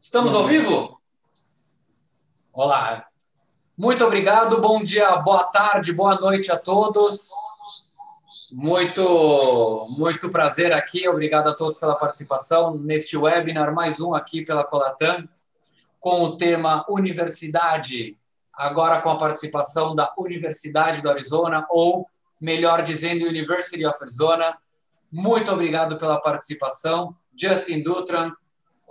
Estamos ao vivo? Olá. Muito obrigado, bom dia, boa tarde, boa noite a todos. Muito, muito prazer aqui. Obrigado a todos pela participação neste webinar, mais um aqui pela Colatam, com o tema Universidade, agora com a participação da Universidade do Arizona, ou melhor dizendo, University of Arizona. Muito obrigado pela participação. Justin Dutran,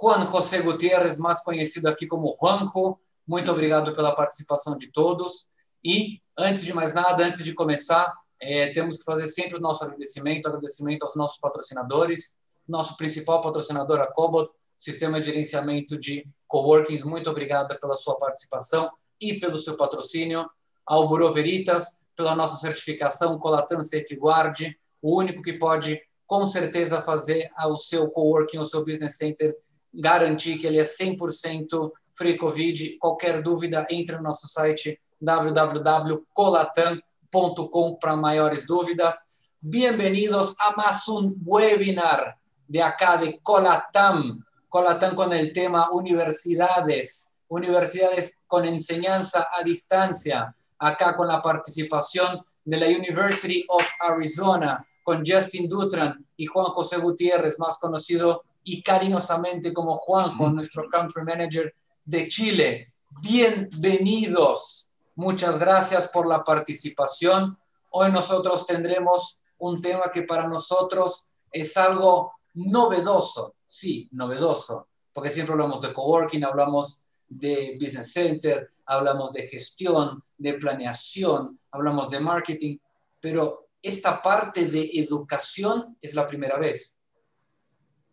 Juan José Gutierrez, mais conhecido aqui como Juanjo. Muito obrigado pela participação de todos. E, antes de mais nada, antes de começar, é, temos que fazer sempre o nosso agradecimento, agradecimento aos nossos patrocinadores, nosso principal patrocinador, a Cobot, Sistema de Gerenciamento de Coworkings. Muito obrigada pela sua participação e pelo seu patrocínio. Ao Bureau Veritas, pela nossa certificação Colatam Safeguard, o único que pode, com certeza, fazer o seu coworking, o seu business center garantir que ele é 100% free Covid. Qualquer dúvida, entre no nosso site www.colatam.com para maiores dúvidas. Bienvenidos a más un webinar de acá de Colatam. Colatam con el tema universidades, universidades con enseñanza a distancia. Acá con la participación de la University of Arizona, con Justin Dutran y Juan José Gutiérrez, más conocido y cariñosamente como Juan, con nuestro country manager de Chile. Bienvenidos. Muchas gracias por la participación. Hoy nosotros tendremos un tema que para nosotros es algo novedoso, sí, novedoso, porque siempre hablamos de coworking, hablamos de business center, hablamos de gestión, de planeación, hablamos de marketing, pero esta parte de educación es la primera vez.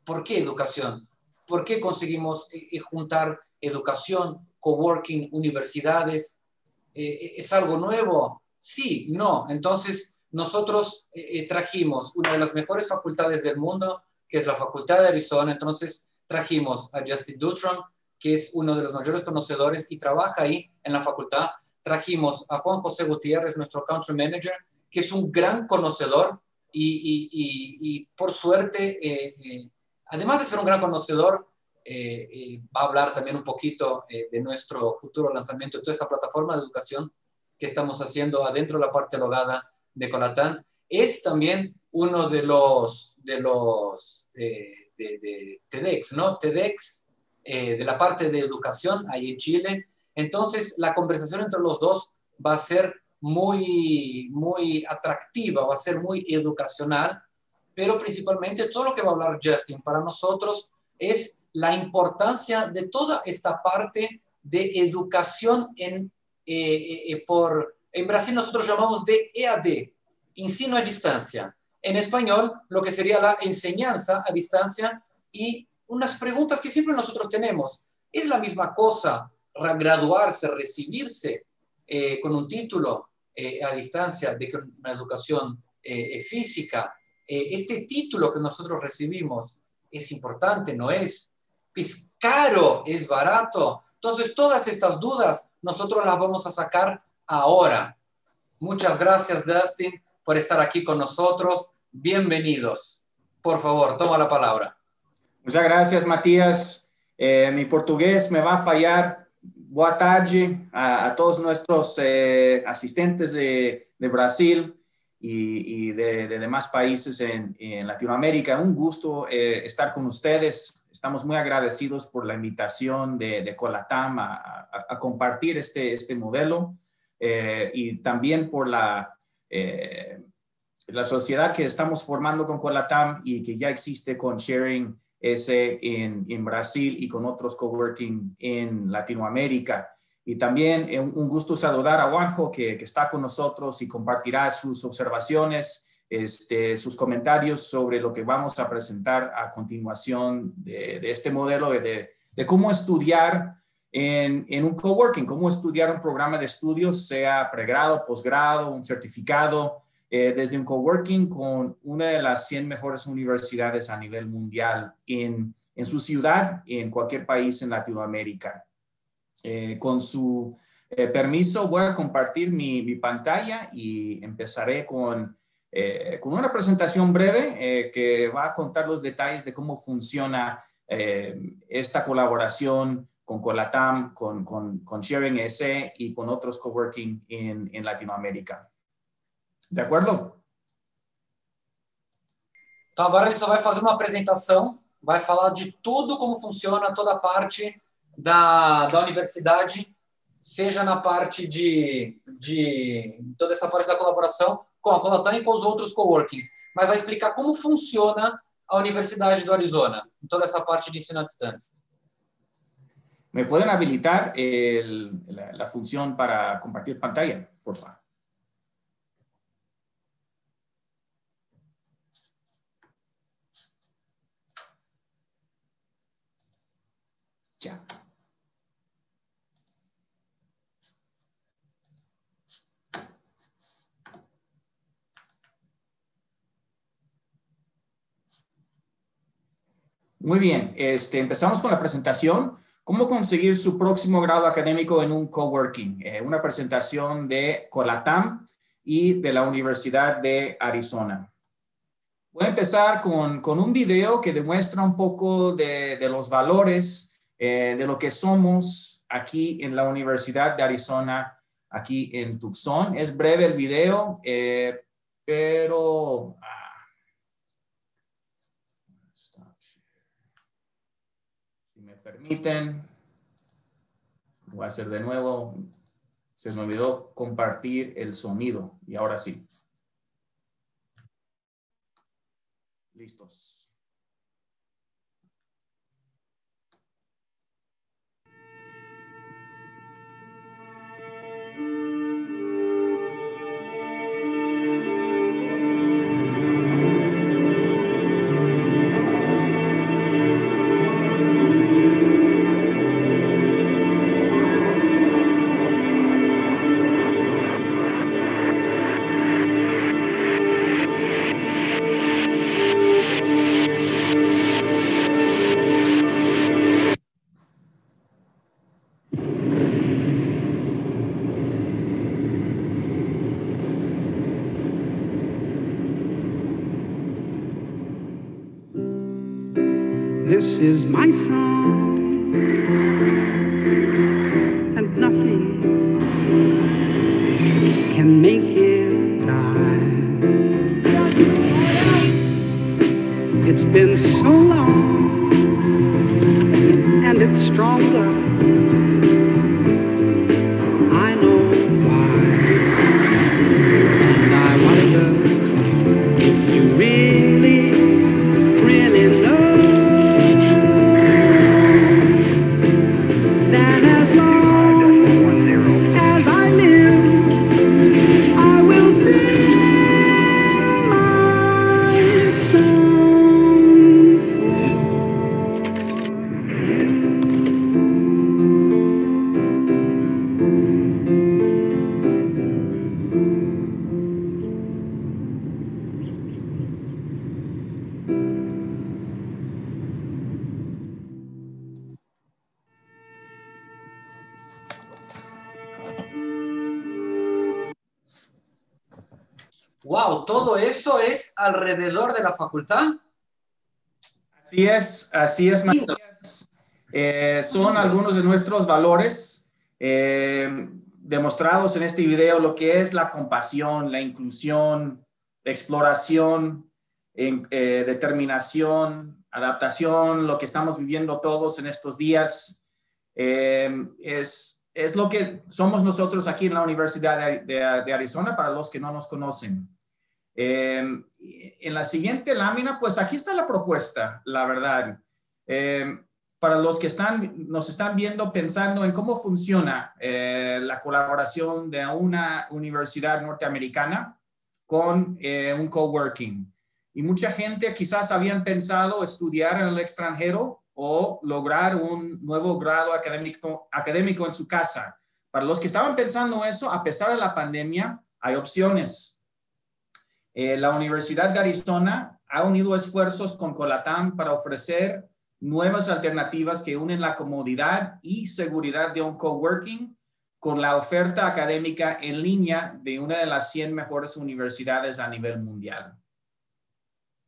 ¿Por qué educación? ¿Por qué conseguimos eh, eh, juntar educación, coworking, universidades? Eh, ¿Es algo nuevo? Sí, no. Entonces, nosotros trajimos una de las mejores facultades del mundo, que es la Facultad de Arizona. Entonces, trajimos a Justin Dutron, que es uno de los mayores conocedores y trabaja ahí en la facultad. Trajimos a Juan José Gutiérrez, nuestro country manager, que es un gran conocedor y, por suerte además de ser un gran conocedor, eh, eh, va a hablar también un poquito eh, de nuestro futuro lanzamiento de toda esta plataforma de educación que estamos haciendo adentro de la parte logada de Colatán. Es también uno de los, de los de, de, TEDx, ¿no? TEDx de la parte de educación ahí en Chile. Entonces, la conversación entre los dos va a ser muy, muy atractiva, va a ser muy educacional pero principalmente todo lo que va a hablar Justin para nosotros es la importancia de toda esta parte de educación en, eh, eh, eh, por, en Brasil nosotros llamamos de EAD, ensino a distancia. En español, lo que sería la enseñanza a distancia y unas preguntas que siempre nosotros tenemos. ¿Es la misma cosa graduarse, recibirse con un título a distancia de una educación física? Eh, este título que nosotros recibimos es importante, no es, es caro, es barato. Entonces, todas estas dudas nosotros las vamos a sacar ahora. Muchas gracias, Dustin, por estar aquí con nosotros. Bienvenidos. Por favor, toma la palabra. Muchas gracias, Matías. Eh, mi portugués me va a fallar. Boa tarde a, todos nuestros eh, asistentes de, de Brasil y, de, demás países en, Latinoamérica. Un gusto eh, estar con ustedes. Estamos muy agradecidos por la invitación de, Colatam a, compartir este, este modelo eh, y también por la, eh, la sociedad que estamos formando con Colatam y que ya existe con Sharing S en, en Brasil y con otros coworking en Latinoamérica. Y también eh, un gusto saludar a Juanjo, que, está con nosotros y compartirá sus observaciones, este, sus comentarios sobre lo que vamos a presentar a continuación de, este modelo de, cómo estudiar en, un coworking, cómo estudiar un programa de estudios, sea pregrado, posgrado, un certificado, eh, desde un coworking con una de las 100 mejores universidades a nivel mundial en, en su ciudad y en cualquier país en Latinoamérica. Eh, con su eh, permiso, voy a compartir mi, pantalla y empezaré con, eh, con una presentación breve que va a contar los detalles de cómo funciona esta colaboración con Colatam, con, con, con Sharing ESE y con otros coworking en, en Latinoamérica. De acordo? Então agora ele só vai fazer uma apresentação, vai falar de tudo como funciona toda parte da, da universidade, seja na parte de, de toda essa parte da colaboração com a Colatam e com os outros coworkings, mas vai explicar como funciona a Universidade do Arizona, em toda essa parte de ensino à distância. ¿Me pueden habilitar el, la, la, función para compartir pantalla, por favor? Muy bien, este, empezamos con la presentación. ¿Cómo conseguir su próximo grado académico en un coworking? Eh, una presentación de Colatam y de la Universidad de Arizona. Voy a empezar con, con un video que demuestra un poco de, los valores eh, de lo que somos aquí en la Universidad de Arizona, aquí en Tucson. Es breve el video, eh, pero... Ah, si me permiten, voy a hacer de nuevo. Se me olvidó compartir el sonido y ahora sí. Listos. As long facultad. Así es, así es, Matías. Eh, son algunos de nuestros valores eh, demostrados en este video, lo que es la compasión, la inclusión, la exploración, en- eh, determinación, adaptación, lo que estamos viviendo todos en estos días. Eh, es, es lo que somos nosotros aquí en la Universidad de, de- de Arizona para los que no nos conocen. Eh, en la siguiente lámina, pues aquí está la propuesta, la verdad. Eh, para los que están, nos están viendo pensando en cómo funciona eh, la colaboración de una universidad norteamericana con eh, un coworking. Y mucha gente quizás habían pensado estudiar en el extranjero o lograr un nuevo grado académico en su casa. Para los que estaban pensando eso, a pesar de la pandemia, hay opciones. Eh, la Universidad de Arizona ha unido esfuerzos con Colatam para ofrecer nuevas alternativas que unen la comodidad y seguridad de un coworking con la oferta académica en línea de una de las 100 mejores universidades a nivel mundial.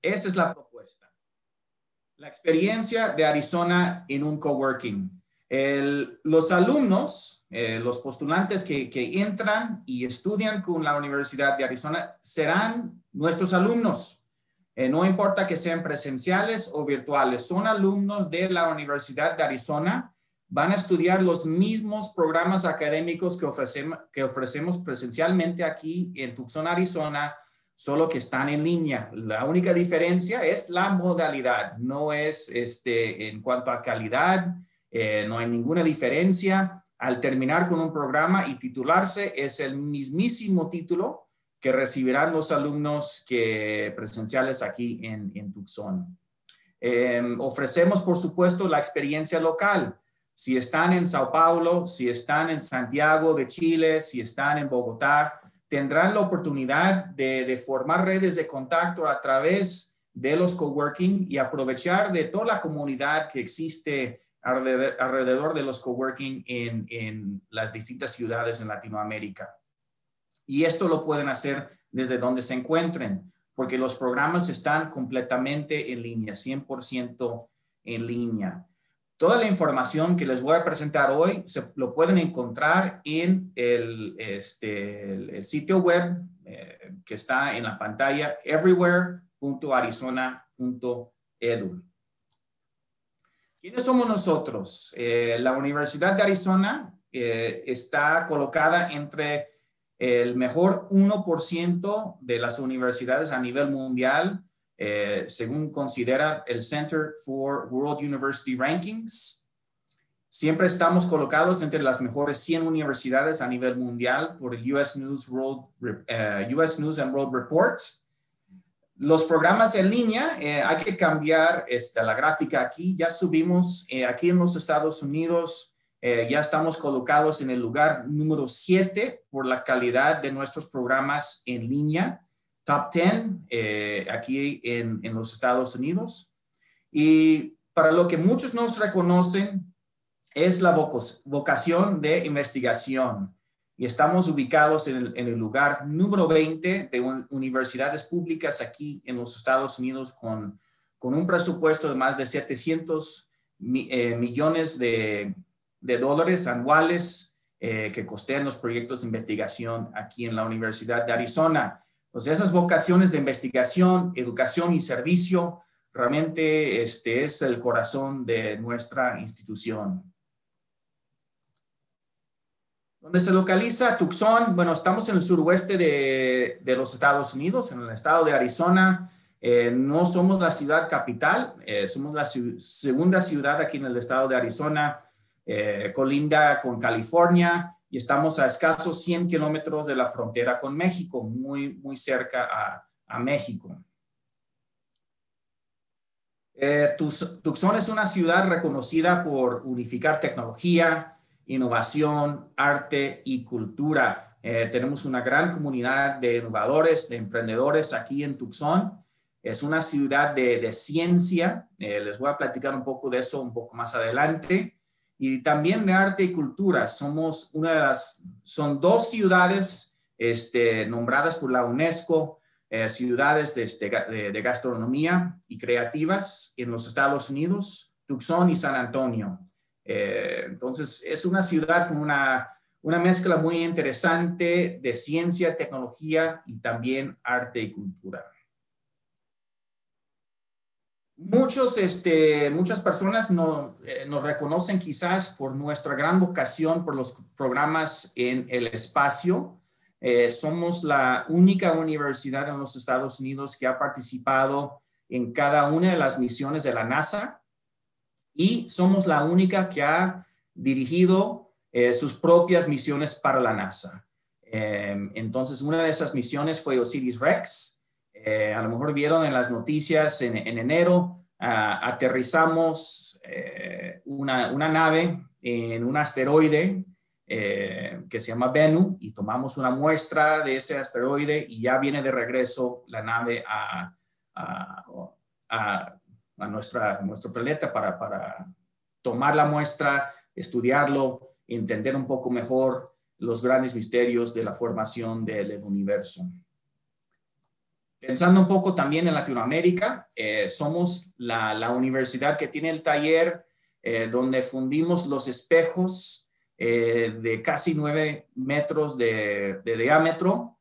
Esa es la propuesta. La experiencia de Arizona en un coworking. Los alumnos, eh, los postulantes que, que entran y estudian con la Universidad de Arizona serán nuestros alumnos. Eh, no importa que sean presenciales o virtuales, son alumnos de la Universidad de Arizona van a estudiar los mismos programas académicos que ofrecemos, que ofrecemos presencialmente aquí en Tucson, Arizona, solo que están en línea. La única diferencia es la modalidad, no es este, en cuanto a calidad, eh, no hay ninguna diferencia. Al terminar con un programa y titularse, es el mismísimo título que recibirán los alumnos que presenciales aquí en, Tucson. Em, ofrecemos, por supuesto, la experiencia local si están en Sao Paulo, si están en Santiago de Chile, si están en Bogotá, tendrán la oportunidad de, formar redes de contacto a través de los coworking y aprovechar de toda la comunidad que existe alrededor, de los coworking en, en las distintas ciudades en Latinoamérica. Y esto lo pueden hacer desde donde se encuentren, porque los programas están completamente en línea, 100% en línea. Toda la información que les voy a presentar hoy se lo pueden encontrar en el, este, el, sitio web eh, que está en la pantalla everywhere.arizona.edu. ¿Quiénes somos nosotros? Eh, la Universidad de Arizona eh, está colocada entre el mejor 1% de las universidades a nivel mundial eh, según considera el Center for World University Rankings. Siempre estamos colocados entre las mejores 100 universidades a nivel mundial por el US News, World, US News and World Report. Los programas en línea, eh, hay que cambiar esta, la gráfica aquí. Ya subimos aquí en los Estados Unidos, ya estamos colocados en el lugar número 7 por la calidad de nuestros programas en línea top 10 eh, aquí en, en, los Estados Unidos. Y para lo que muchos nos reconocen es la vocación de investigación. Y estamos ubicados en el, lugar número 20 de universidades públicas aquí en los Estados Unidos con, con un presupuesto de más de 700 eh, millones de, de, dólares anuales eh, que costean los proyectos de investigación aquí en la Universidad de Arizona. Entonces, esas vocaciones de investigación, educación y servicio realmente este es el corazón de nuestra institución. ¿Dónde se localiza Tucson? Bueno, estamos en el suroeste de, de los Estados Unidos, en el estado de Arizona. Eh, no somos la ciudad capital, eh, somos la segunda ciudad aquí en el estado de Arizona, eh, colinda con California y estamos a escasos 100 kilómetros de la frontera con México, muy, muy cerca a, a México. Tucson es una ciudad reconocida por unificar tecnología, innovación, arte y cultura. Eh, tenemos una gran comunidad de innovadores, de emprendedores aquí en Tucson. Es una ciudad de, de ciencia. Eh, les voy a platicar un poco de eso un poco más adelante y también de arte y cultura. Somos una de las, son dos ciudades este, nombradas por la UNESCO, eh, ciudades este, de, de, gastronomía y creativas en los Estados Unidos, Tucson y San Antonio. Eh, entonces, es una ciudad con una, una mezcla muy interesante de ciencia, tecnología y también arte y cultura. Muchos, este, muchas personas no, eh, nos reconocen quizás por nuestra gran vocación por los programas en el espacio. Eh, somos la única universidad en los Estados Unidos que ha participado en cada una de las misiones de la NASA y somos la única que ha dirigido eh, sus propias misiones para la NASA. entonces, una de esas misiones fue Osiris Rex, eh, a lo mejor vieron en las noticias en, enero, aterrizamos eh, una, nave en un asteroide eh, que se llama Bennu y tomamos una muestra de ese asteroide y ya viene de regreso la nave a, nuestra, nuestro planeta para, para tomar la muestra, estudiarlo, entender un poco mejor los grandes misterios de la formación del universo. Pensando un poco también en Latinoamérica, eh, somos la, la, universidad que tiene el taller eh, donde fundimos los espejos eh, de casi nueve metros de, de, diámetro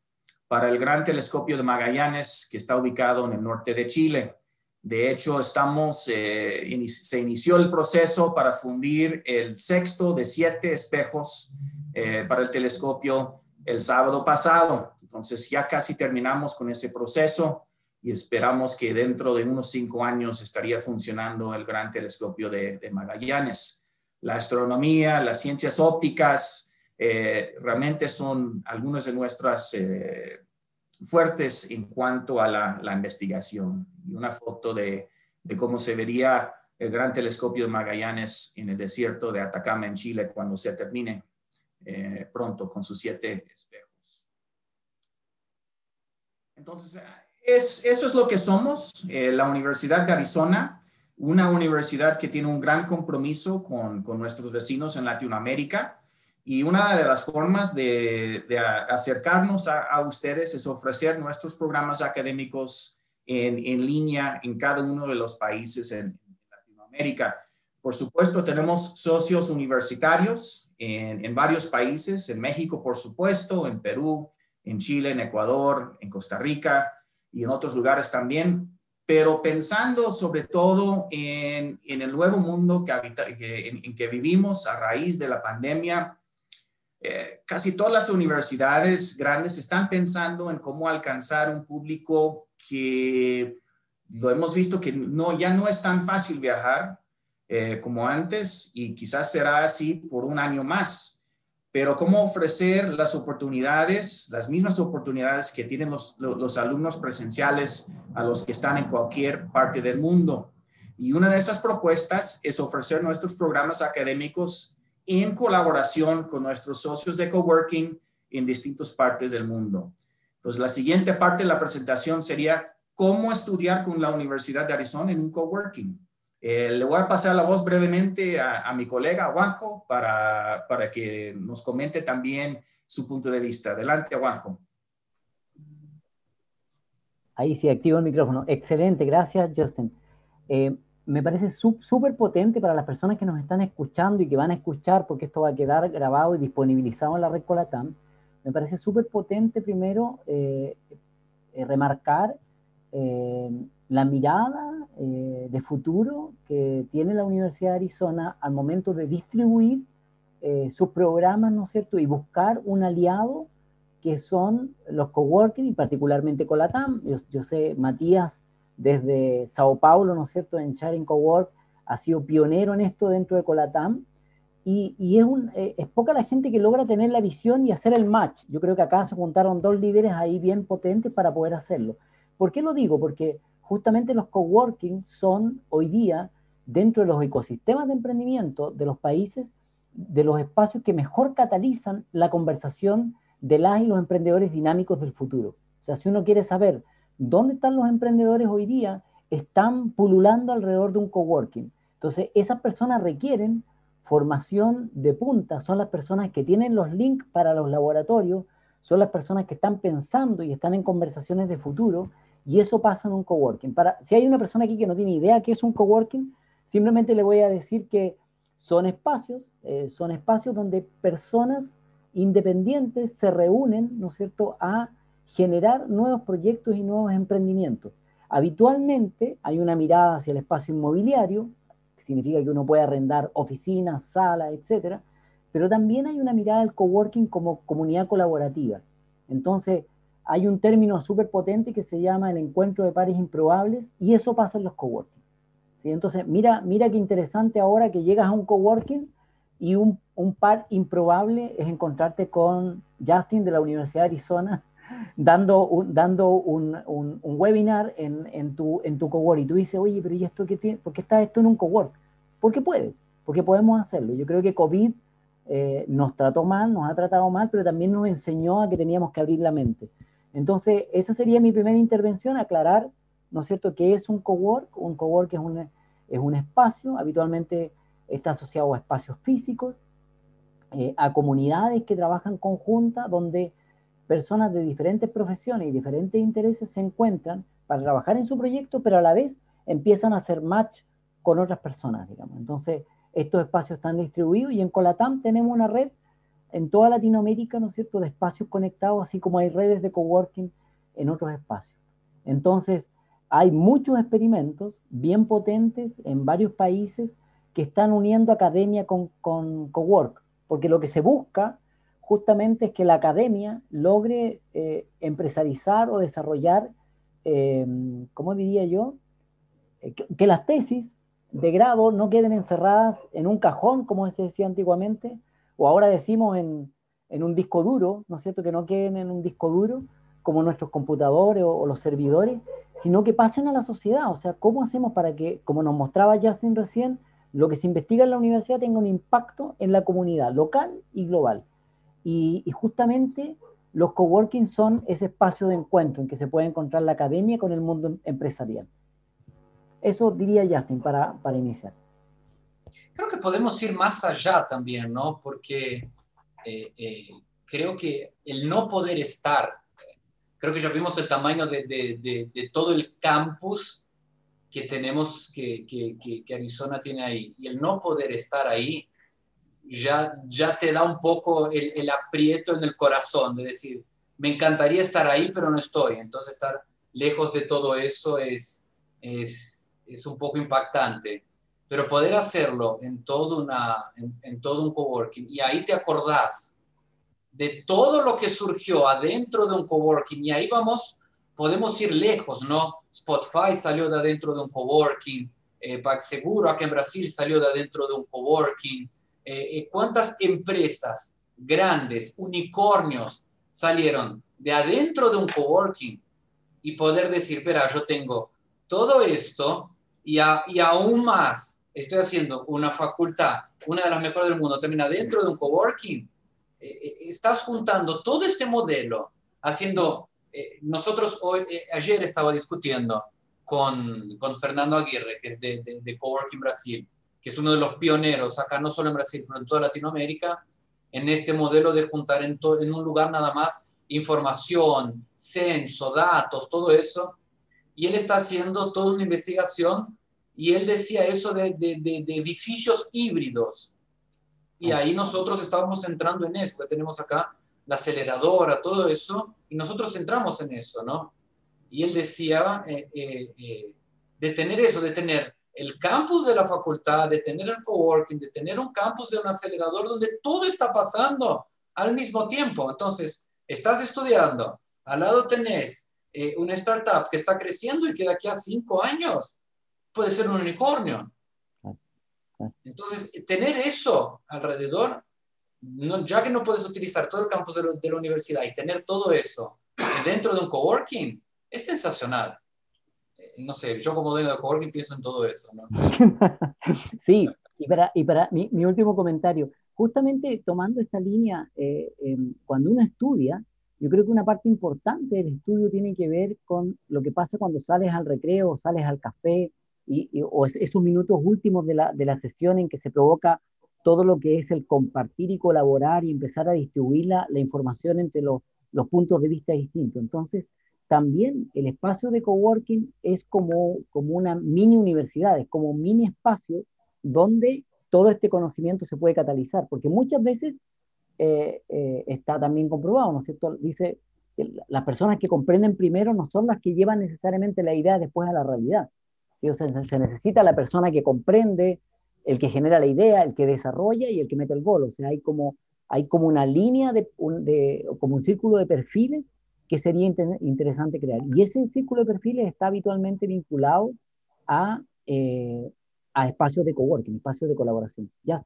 para el Gran Telescopio de Magallanes que está ubicado en el norte de Chile. De hecho, estamos, se inició el proceso para fundir el sexto de siete espejos para el telescopio el sábado pasado. Entonces ya casi terminamos con ese proceso y esperamos que dentro de unos cinco años estaría funcionando el gran telescopio de, Magallanes. La astronomía, las ciencias ópticas, eh, realmente son algunas de nuestras eh, fuertes en cuanto a la, investigación. Y una foto de, cómo se vería el gran telescopio Magallanes en el desierto de Atacama, en Chile, cuando se termine eh, pronto con sus siete espejos. Entonces, es, eso es lo que somos, eh, la Universidad de Arizona, una universidad que tiene un gran compromiso con, con nuestros vecinos en Latinoamérica. Y una de las formas de, acercarnos a, a, ustedes es ofrecer nuestros programas académicos en, en, línea en cada uno de los países en, Latinoamérica. Por supuesto, tenemos socios universitarios en, en, varios países, en México, por supuesto, en Perú, en Chile, en Ecuador, en Costa Rica y en otros lugares también, pero pensando sobre todo en, el nuevo mundo que, habita, en, que vivimos a raíz de la pandemia, eh, casi todas las universidades grandes están pensando en cómo alcanzar un público que lo hemos visto que no, ya no es tan fácil viajar, eh, como antes y quizás será así por un año más. Pero cómo ofrecer las oportunidades, las mismas oportunidades que tienen los, los, alumnos presenciales a los que están en cualquier parte del mundo. Y una de esas propuestas es ofrecer nuestros programas académicos en colaboración con nuestros socios de coworking en distintas partes del mundo. Entonces, la siguiente parte de la presentación sería cómo estudiar con la Universidad de Arizona en un coworking. Eh, le voy a pasar la voz brevemente a, mi colega Juanjo para, para, que nos comente también su punto de vista. Adelante, Juanjo. Ahí sí, activo el micrófono. Excelente, gracias, Justin. Eh, me parece súper potente para las personas que nos están escuchando y que van a escuchar, porque esto va a quedar grabado y disponibilizado en la red Colatam. Me parece súper potente, primero, eh, remarcar la mirada eh, de futuro que tiene la Universidad de Arizona al momento de distribuir eh, sus programas, ¿no es cierto? Y buscar un aliado que son los coworking y particularmente Colatam. Yo, yo sé, Matías desde Sao Paulo, ¿no es cierto?, en Sharing Cowork, ha sido pionero en esto dentro de Colatam. Y, es, un, eh, es, poca la gente que logra tener la visión y hacer el match. Yo creo que acá se juntaron dos líderes ahí bien potentes para poder hacerlo. ¿Por qué lo digo? Porque justamente los coworking son hoy día, dentro de los ecosistemas de emprendimiento de los países, de los espacios que mejor catalizan la conversación de las y los emprendedores dinámicos del futuro. O sea, si uno quiere saber dónde están los emprendedores hoy día, están pululando alrededor de un coworking. Entonces, esas personas requieren formación de punta, son las personas que tienen los links para los laboratorios, son las personas que están pensando y están en conversaciones de futuro y eso pasa en un coworking. Para, si hay una persona aquí que no tiene idea qué es un coworking, simplemente le voy a decir que son espacios, eh, son espacios donde personas independientes se reúnen, ¿no es cierto?, a generar nuevos proyectos y nuevos emprendimientos. Habitualmente hay una mirada hacia el espacio inmobiliario, que significa que uno puede arrendar oficinas, salas, etcétera, pero también hay una mirada al coworking como comunidad colaborativa. Entonces, hay un término súper potente que se llama el encuentro de pares improbables y eso pasa en los coworking. Entonces, mira, mira qué interesante ahora que llegas a un coworking y un par improbable es encontrarte con Justin de la Universidad de Arizona dando un, dando un, un, un webinar en, en, tu, en tu cowork y tú dices, oye, pero ¿y esto qué tiene? ¿Por qué está esto en un cowork? Porque puedes, porque podemos hacerlo. Yo creo que COVID eh, nos trató mal, nos ha tratado mal, pero también nos enseñó a que teníamos que abrir la mente. Entonces, esa sería mi primera intervención, aclarar, ¿no es cierto?, qué es un cowork. Un cowork es un, es un espacio, habitualmente está asociado a espacios físicos, eh, a comunidades que trabajan conjuntas, donde personas de diferentes profesiones y diferentes intereses se encuentran para trabajar en su proyecto, pero a la vez empiezan a hacer match con otras personas, digamos. Entonces, estos espacios están distribuidos y en Colatam tenemos una red en toda Latinoamérica, ¿no es cierto?, de espacios conectados, así como hay redes de coworking en otros espacios. Entonces, hay muchos experimentos bien potentes en varios países que están uniendo academia con, con cowork, porque lo que se busca justamente es que la academia logre eh, empresarizar o desarrollar, eh, ¿cómo diría yo? Eh, que, las tesis de grado no queden encerradas en un cajón, como se decía antiguamente, o ahora decimos en, en un disco duro, ¿no es cierto? Que no queden en un disco duro, como nuestros computadores o, los servidores, sino que pasen a la sociedad. O sea, ¿cómo hacemos para que, como nos mostraba Justin recién, lo que se investiga en la universidad tenga un impacto en la comunidad local y global? Y, justamente los coworking son ese espacio de encuentro en que se puede encontrar la academia con el mundo empresarial. Eso diría Justin para, para iniciar. Creo que podemos ir más allá también, ¿no? Porque eh, eh, creo que el no poder estar creo que ya vimos el tamaño de, de, todo el campus que tenemos, que, que, Arizona tiene ahí. Y el no poder estar ahí ya, ya te da un poco el, aprieto en el corazón de decir, me encantaría estar ahí, pero no estoy. Entonces estar lejos de todo eso es, es, es un poco impactante. Pero poder hacerlo en todo, una, en, en todo un coworking, y ahí te acordás de todo lo que surgió adentro de un coworking y ahí vamos, podemos ir lejos, ¿no? Spotify salió de adentro de un coworking, eh, PagSeguro aquí en Brasil salió de adentro de un coworking, eh, eh, ¿cuántas empresas grandes, unicornios, salieron de adentro de un coworking y poder decir, espera, yo tengo todo esto y, y aún más, estoy haciendo una facultad, una de las mejores del mundo, también adentro de un coworking, eh, eh, estás juntando todo este modelo, haciendo, eh, nosotros hoy, ayer estaba discutiendo con, con, Fernando Aguirre, que es de, de, Coworking Brasil, que es uno de los pioneros acá, no solo en Brasil, pero en toda Latinoamérica, en este modelo de juntar en, en un lugar nada más información, censo, datos, todo eso. Y él está haciendo toda una investigación y él decía eso de, de, de edificios híbridos y ahí nosotros estábamos entrando en eso. tenemos acá la aceleradora, todo eso, y nosotros entramos en eso, ¿no? Y él decía eh, eh, eh, de tener eso, de tener el campus de la facultad, de tener el coworking, de tener un campus de un acelerador donde todo está pasando al mismo tiempo. Entonces, estás estudiando, al lado tenés una startup que está creciendo y que de aquí a cinco años puede ser un unicornio. Entonces, tener eso alrededor, ya que no puedes utilizar todo el campus de, la universidad y tener todo eso dentro de un coworking, es sensacional. No sé, yo como dueño de coworking pienso en todo eso. sí, y para, y para mi, último comentario, justamente tomando esta línea, eh, em, cuando uno estudia, yo creo que una parte importante del estudio tiene que ver con lo que pasa cuando sales al recreo, sales al café, y, o esos minutos últimos de la, de la sesión en que se provoca todo lo que es el compartir y colaborar y empezar a distribuir la, la información entre los, los, puntos de vista distintos. Entonces, también el espacio de coworking es como, como una mini universidad, es como un mini espacio donde todo este conocimiento se puede catalizar, porque muchas veces eh, eh, está también comprobado, ¿no es cierto? Dice que las personas que comprenden primero no son las que llevan necesariamente la idea después a la realidad. Se, necesita la persona que comprende, el que genera la idea, el que desarrolla y el que mete el gol. O sea, hay como, hay como una línea, de como un círculo de perfiles que sería interesante crear. Y ese círculo de perfiles está habitualmente vinculado a, eh, a espacios de coworking, espacios de colaboración. Ya.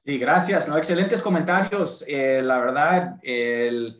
Sí, gracias. ¿no? Excelentes comentarios. Eh, la verdad, eh,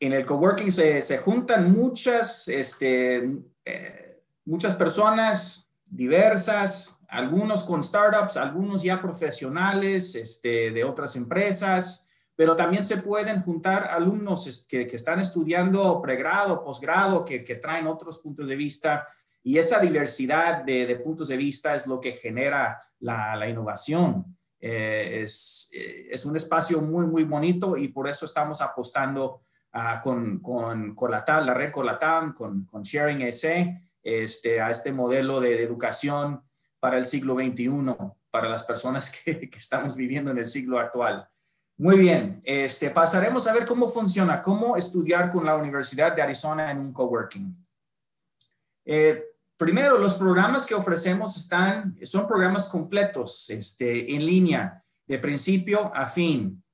en el coworking se, se juntan muchas, este, eh, muchas personas diversas, algunos con startups, algunos ya profesionales este, de otras empresas, pero también se pueden juntar alumnos que, que están estudiando pregrado, posgrado, que, que, traen otros puntos de vista. Y esa diversidad de, de, puntos de vista es lo que genera la, la innovación. Eh, es, eh, es, un espacio muy, muy bonito y por eso estamos apostando uh, con, con Colatam, la red Colatam, con, con Sharing EC, este, a este modelo de, de, educación para el siglo XXI, para las personas que, que, estamos viviendo en el siglo actual. Muy bien, este, pasaremos a ver cómo funciona, cómo estudiar con la Universidad de Arizona en un coworking. Eh, Primero, los programas que ofrecemos están, son programas completos, este, en línea, de principio a fin.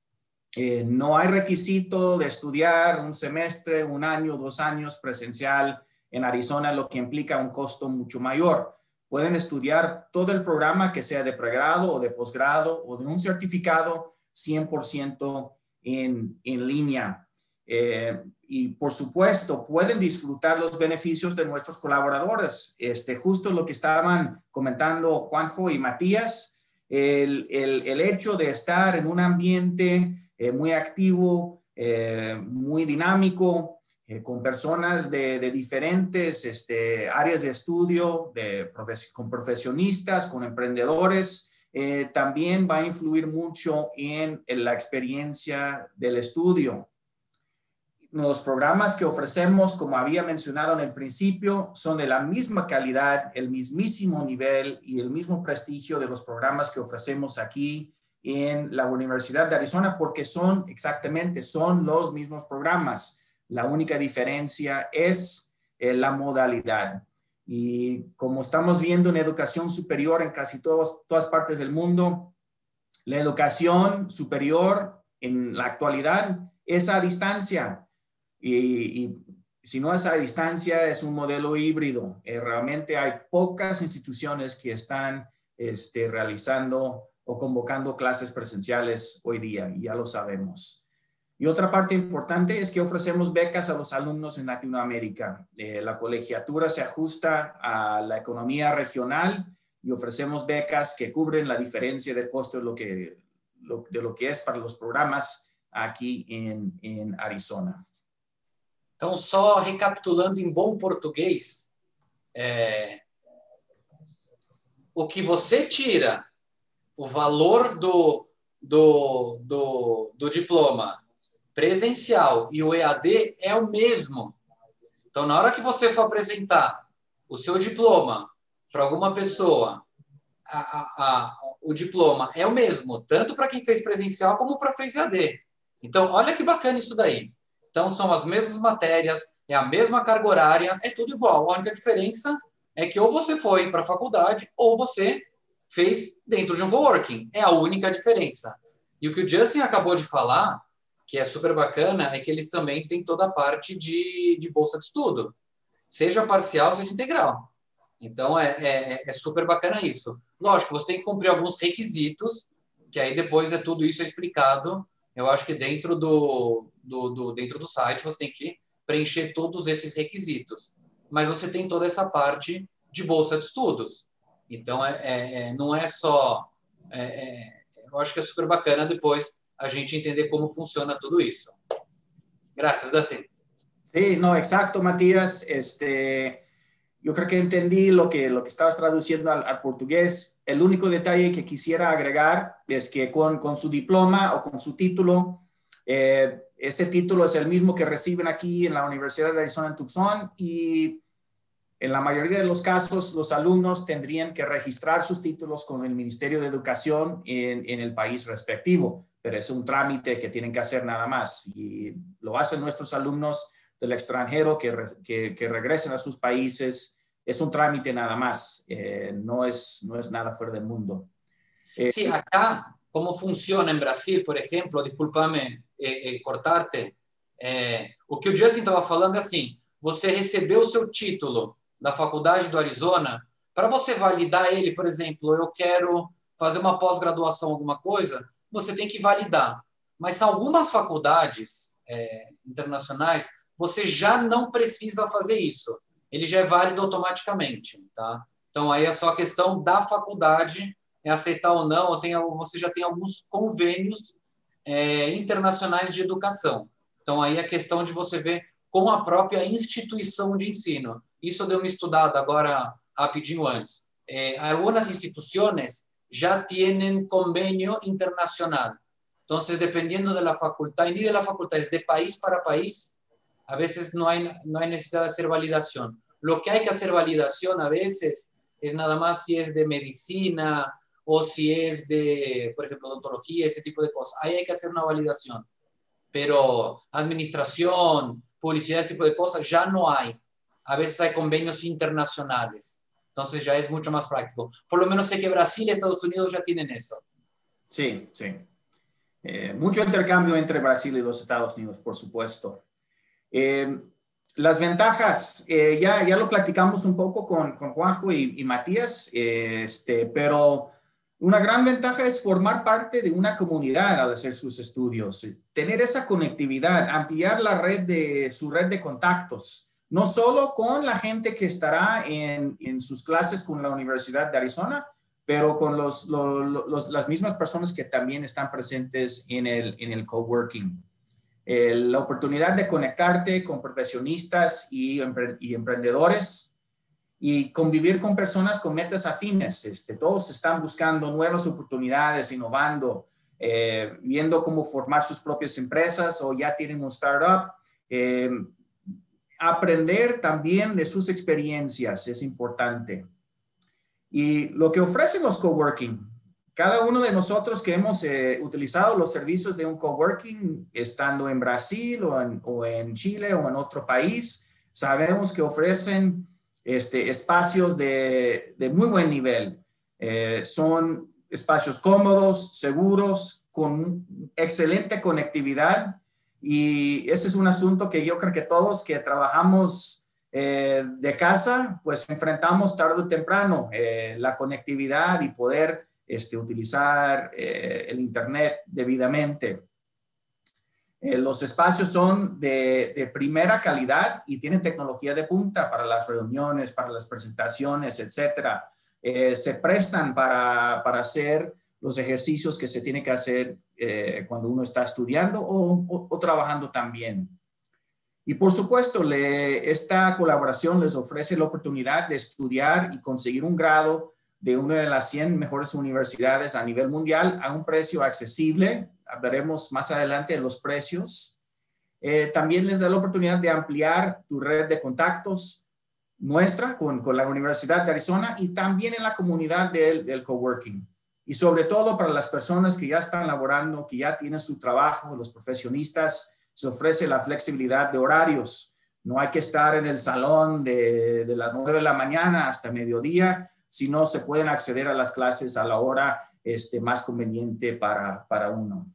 Eh, no hay requisito de estudiar un semestre, un año, dos años presencial en Arizona, lo que implica un costo mucho mayor. Pueden estudiar todo el programa que sea de pregrado o de posgrado o de un certificado 100% en, en línea. Eh, y por supuesto, pueden disfrutar los beneficios de nuestros colaboradores. Este, justo lo que estaban comentando Juanjo y Matías, el, el, el hecho de estar en un ambiente eh, muy activo, eh, muy dinámico, con personas de, de diferentes este, áreas de estudio, de profes con profesionistas, con emprendedores, eh, también va a influir mucho en, la experiencia del estudio los programas que ofrecemos, como había mencionado en el principio, son de la misma calidad, el mismísimo nivel y el mismo prestigio de los programas que ofrecemos aquí en la Universidad de Arizona, porque son exactamente, son los mismos programas. La única diferencia es eh, la modalidad. Y como estamos viendo en educación superior en casi todos, todas partes del mundo, la educación superior en la actualidad es a distancia y, si no es a distancia, es un modelo híbrido. Eh, realmente hay pocas instituciones que están este, realizando o convocando clases presenciales hoy día, y ya lo sabemos. Y otra parte importante es que ofrecemos becas a los alumnos en Latinoamérica. Eh, la colegiatura se ajusta a la economía regional y ofrecemos becas que cubren la diferencia del costo de lo que, de lo que es para los programas aquí en, en Arizona. Então, só recapitulando em bom português, o que você tira, o valor do, do, do diploma presencial e o EAD é o mesmo. Então, na hora que você for apresentar o seu diploma para alguma pessoa, a, a, a, o diploma é o mesmo, tanto para quem fez presencial como para fez EAD. Então, olha que bacana isso daí. Então, são as mesmas matérias, é a mesma carga horária, é tudo igual. A única diferença é que ou você foi para a faculdade ou você fez dentro de um coworking. É a única diferença. E o que o Justin acabou de falar, que é super bacana, é que eles também têm toda a parte de, de bolsa de estudo, seja parcial, seja integral. Então, é, é, é super bacana isso. Lógico, você tem que cumprir alguns requisitos, que aí depois é tudo isso explicado eu acho que dentro do, do, do, dentro do site você tem que preencher todos esses requisitos. Mas você tem toda essa parte de bolsa de estudos. Então, é, é, é não é só. É, é, eu acho que é super bacana depois a gente entender como funciona tudo isso. Graças, Dustin. Sí, no, exacto, Matías. Este, yo creo que entendí lo que, lo que estabas traduciendo al, portugués. El único detalle que quisiera agregar es que con, con su diploma o con su título, eh, ese título es el mismo que reciben aquí en la Universidad de Arizona en Tucson y en la mayoría de los casos los alumnos tendrían que registrar sus títulos con el Ministerio de Educación en el país respectivo, pero es un trámite que tienen que hacer nada más y lo hacen nuestros alumnos del extranjero que, que, que, regresen a sus países. Es un trámite nada más, eh, no, es, no es nada fuera del mundo. Eh, sí, acá, como funciona em Brasil, por exemplo, desculpa-me eh, eh, cortar-te, o que o Justin estava falando é assim, você recebeu o seu título da faculdade do Arizona, para você validar ele, por exemplo, eu quero fazer uma pós-graduação, alguma coisa, você tem que validar. Mas algumas faculdades é, internacionais você já não precisa fazer isso. Ele já é válido automaticamente, tá? Então aí é só questão da faculdade é aceitar ou não, ou tem, você já tem alguns convênios é, internacionais de educação. Então aí é questão de você ver com a própria instituição de ensino. Isso eu dei uma estudada agora rapidinho antes. Eh, algunas instituciones ya tienen convenio internacional. Entonces, dependiendo de la facultad, y ni de la facultad, es de país para país, a veces no hay, no hay necesidad de hacer validación. Lo que hay que hacer validación a veces es nada más si es de medicina o si es de, por ejemplo, odontología, ese tipo de cosas. Ahí hay que hacer una validación. Pero administración, publicidad, ese tipo de cosas, ya no hay. A veces hay convenios internacionales. Entonces ya es mucho más práctico. Por lo menos sé que Brasil y Estados Unidos ya tienen eso. Sí, sí. Eh, mucho intercambio entre Brasil y los Estados Unidos, por supuesto. Eh, las ventajas, eh, ya, ya lo platicamos un poco con, con Juanjo y, y Matías, este, pero una gran ventaja es formar parte de una comunidad al hacer sus estudios, tener esa conectividad, ampliar la red de su red de contactos, no solo con la gente que estará en, en sus clases con la Universidad de Arizona, pero con los, las mismas personas que también están presentes en el, en el coworking. la oportunidad de conectarte con profesionistas y, y emprendedores y convivir con personas con metas afines. Este, todos están buscando nuevas oportunidades, innovando, eh, viendo cómo formar sus propias empresas o ya tienen un startup. Eh, aprender también de sus experiencias es importante. Y lo que ofrecen los coworking, cada uno de nosotros que hemos eh, utilizado los servicios de un coworking, estando en Brasil o en, Chile o en otro país, sabemos que ofrecen este, espacios de, muy buen nivel. Eh, son espacios cómodos, seguros, con excelente conectividad y ese es un asunto que yo creo que todos que trabajamos eh, de casa, pues enfrentamos tarde o temprano eh, la conectividad y poder este, utilizar el Internet debidamente. Eh, los espacios son de, primera calidad y tienen tecnología de punta para las reuniones, para las presentaciones, etcétera. Eh, se prestan para, hacer los ejercicios que se tiene que hacer eh, cuando uno está estudiando o, trabajando también. Y por supuesto, esta colaboración les ofrece la oportunidad de estudiar y conseguir un grado de una de las 100 mejores universidades a nivel mundial a un precio accesible veremos más adelante en los precios. Eh, también les da la oportunidad de ampliar tu red de contactos nuestra con, con la Universidad de Arizona y también en la comunidad del, del coworking. Y sobre todo para las personas que ya están laborando, que ya tienen su trabajo, los profesionistas, se ofrece la flexibilidad de horarios. No hay que estar en el salón de, de las 9 de la mañana hasta mediodía, sino se pueden acceder a las clases a la hora este, más conveniente para, para uno.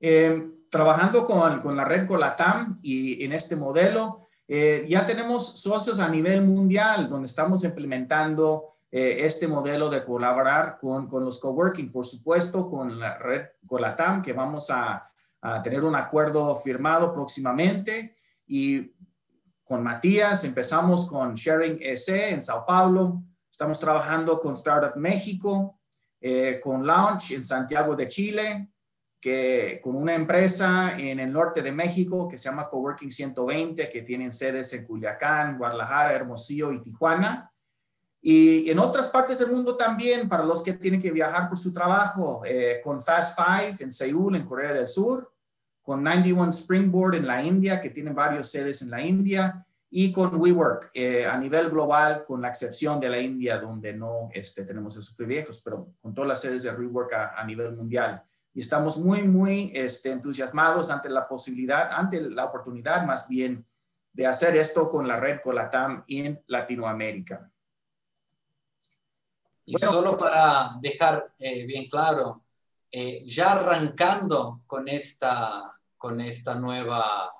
Eh, trabajando con, con, la red Colatam y en este modelo, eh, ya tenemos socios a nivel mundial donde estamos implementando eh, este modelo de colaborar con, con, los coworking, por supuesto, con la red Colatam, que vamos a, a tener un acuerdo firmado próximamente. Y con Matías empezamos con Sharing EC en Sao Paulo, estamos trabajando con Startup México, con Launch en Santiago de Chile, que con una empresa en el norte de México que se llama Coworking 120, que tienen sedes en Culiacán, Guadalajara, Hermosillo y Tijuana. Y en otras partes del mundo también, para los que tienen que viajar por su trabajo, eh, con Fast Five en Seúl, en Corea del Sur, con 91 Springboard en la India, que tienen varias sedes en la India, y con WeWork eh, a nivel global, con la excepción de la India, donde no este, tenemos esos privilegios, pero con todas las sedes de WeWork a nivel mundial y estamos muy, muy este, entusiasmados ante la posibilidad, ante la oportunidad más bien de hacer esto con la red Colatam en Latinoamérica. Y solo para dejar eh, bien claro, eh, ya arrancando con esta, con esta nueva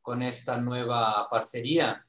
con esta nueva parcería,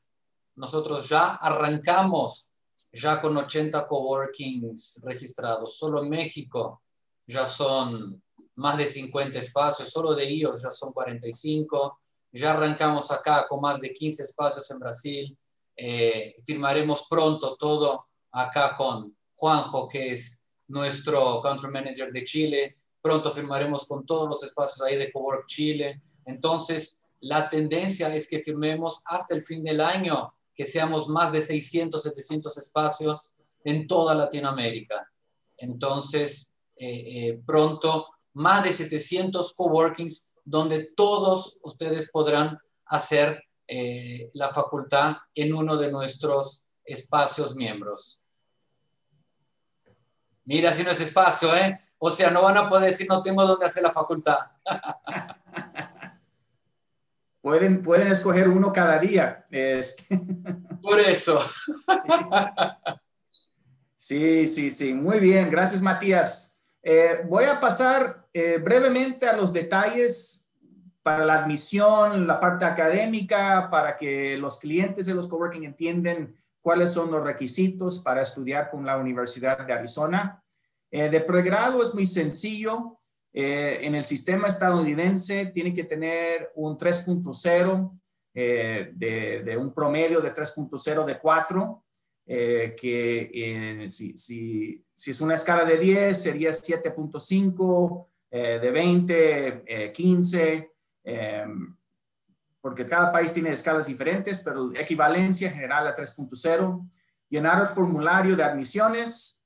nosotros ya arrancamos ya con 80 coworkings registrados, solo en México ya son más de 50 espacios, solo de ellos ya son 45. Ya arrancamos acá con más de 15 espacios en Brasil. Eh, firmaremos pronto todo acá con Juanjo, que es nuestro country manager de Chile. Pronto firmaremos con todos los espacios ahí de Cowork Chile. Entonces, la tendencia es que firmemos hasta el fin del año, que seamos más de 600, 700 espacios en toda Latinoamérica. Entonces, pronto, más de 700 coworkings donde todos ustedes podrán hacer la facultad en uno de nuestros espacios miembros. Mira si no es espacio, ¿eh? O sea, no van a poder decir no tengo dónde hacer la facultad. pueden, pueden escoger uno cada día. Este. Por eso. Sí, sí, sí. Muy bien. Gracias, Matías. Eh, voy a pasar eh, brevemente a los detalles para la admisión, la parte académica, para que los clientes de los coworking entiendan cuáles son los requisitos para estudiar con la Universidad de Arizona. Eh, de pregrado es muy sencillo. Eh, en el sistema estadounidense tiene que tener un 3.0 eh, de, un promedio de 3.0 de 4, que si, si, si, es una escala de 10 sería 7.5, de 20, 15 porque cada país tiene escalas diferentes, pero equivalencia general a 3.0, llenar el formulario de admisiones,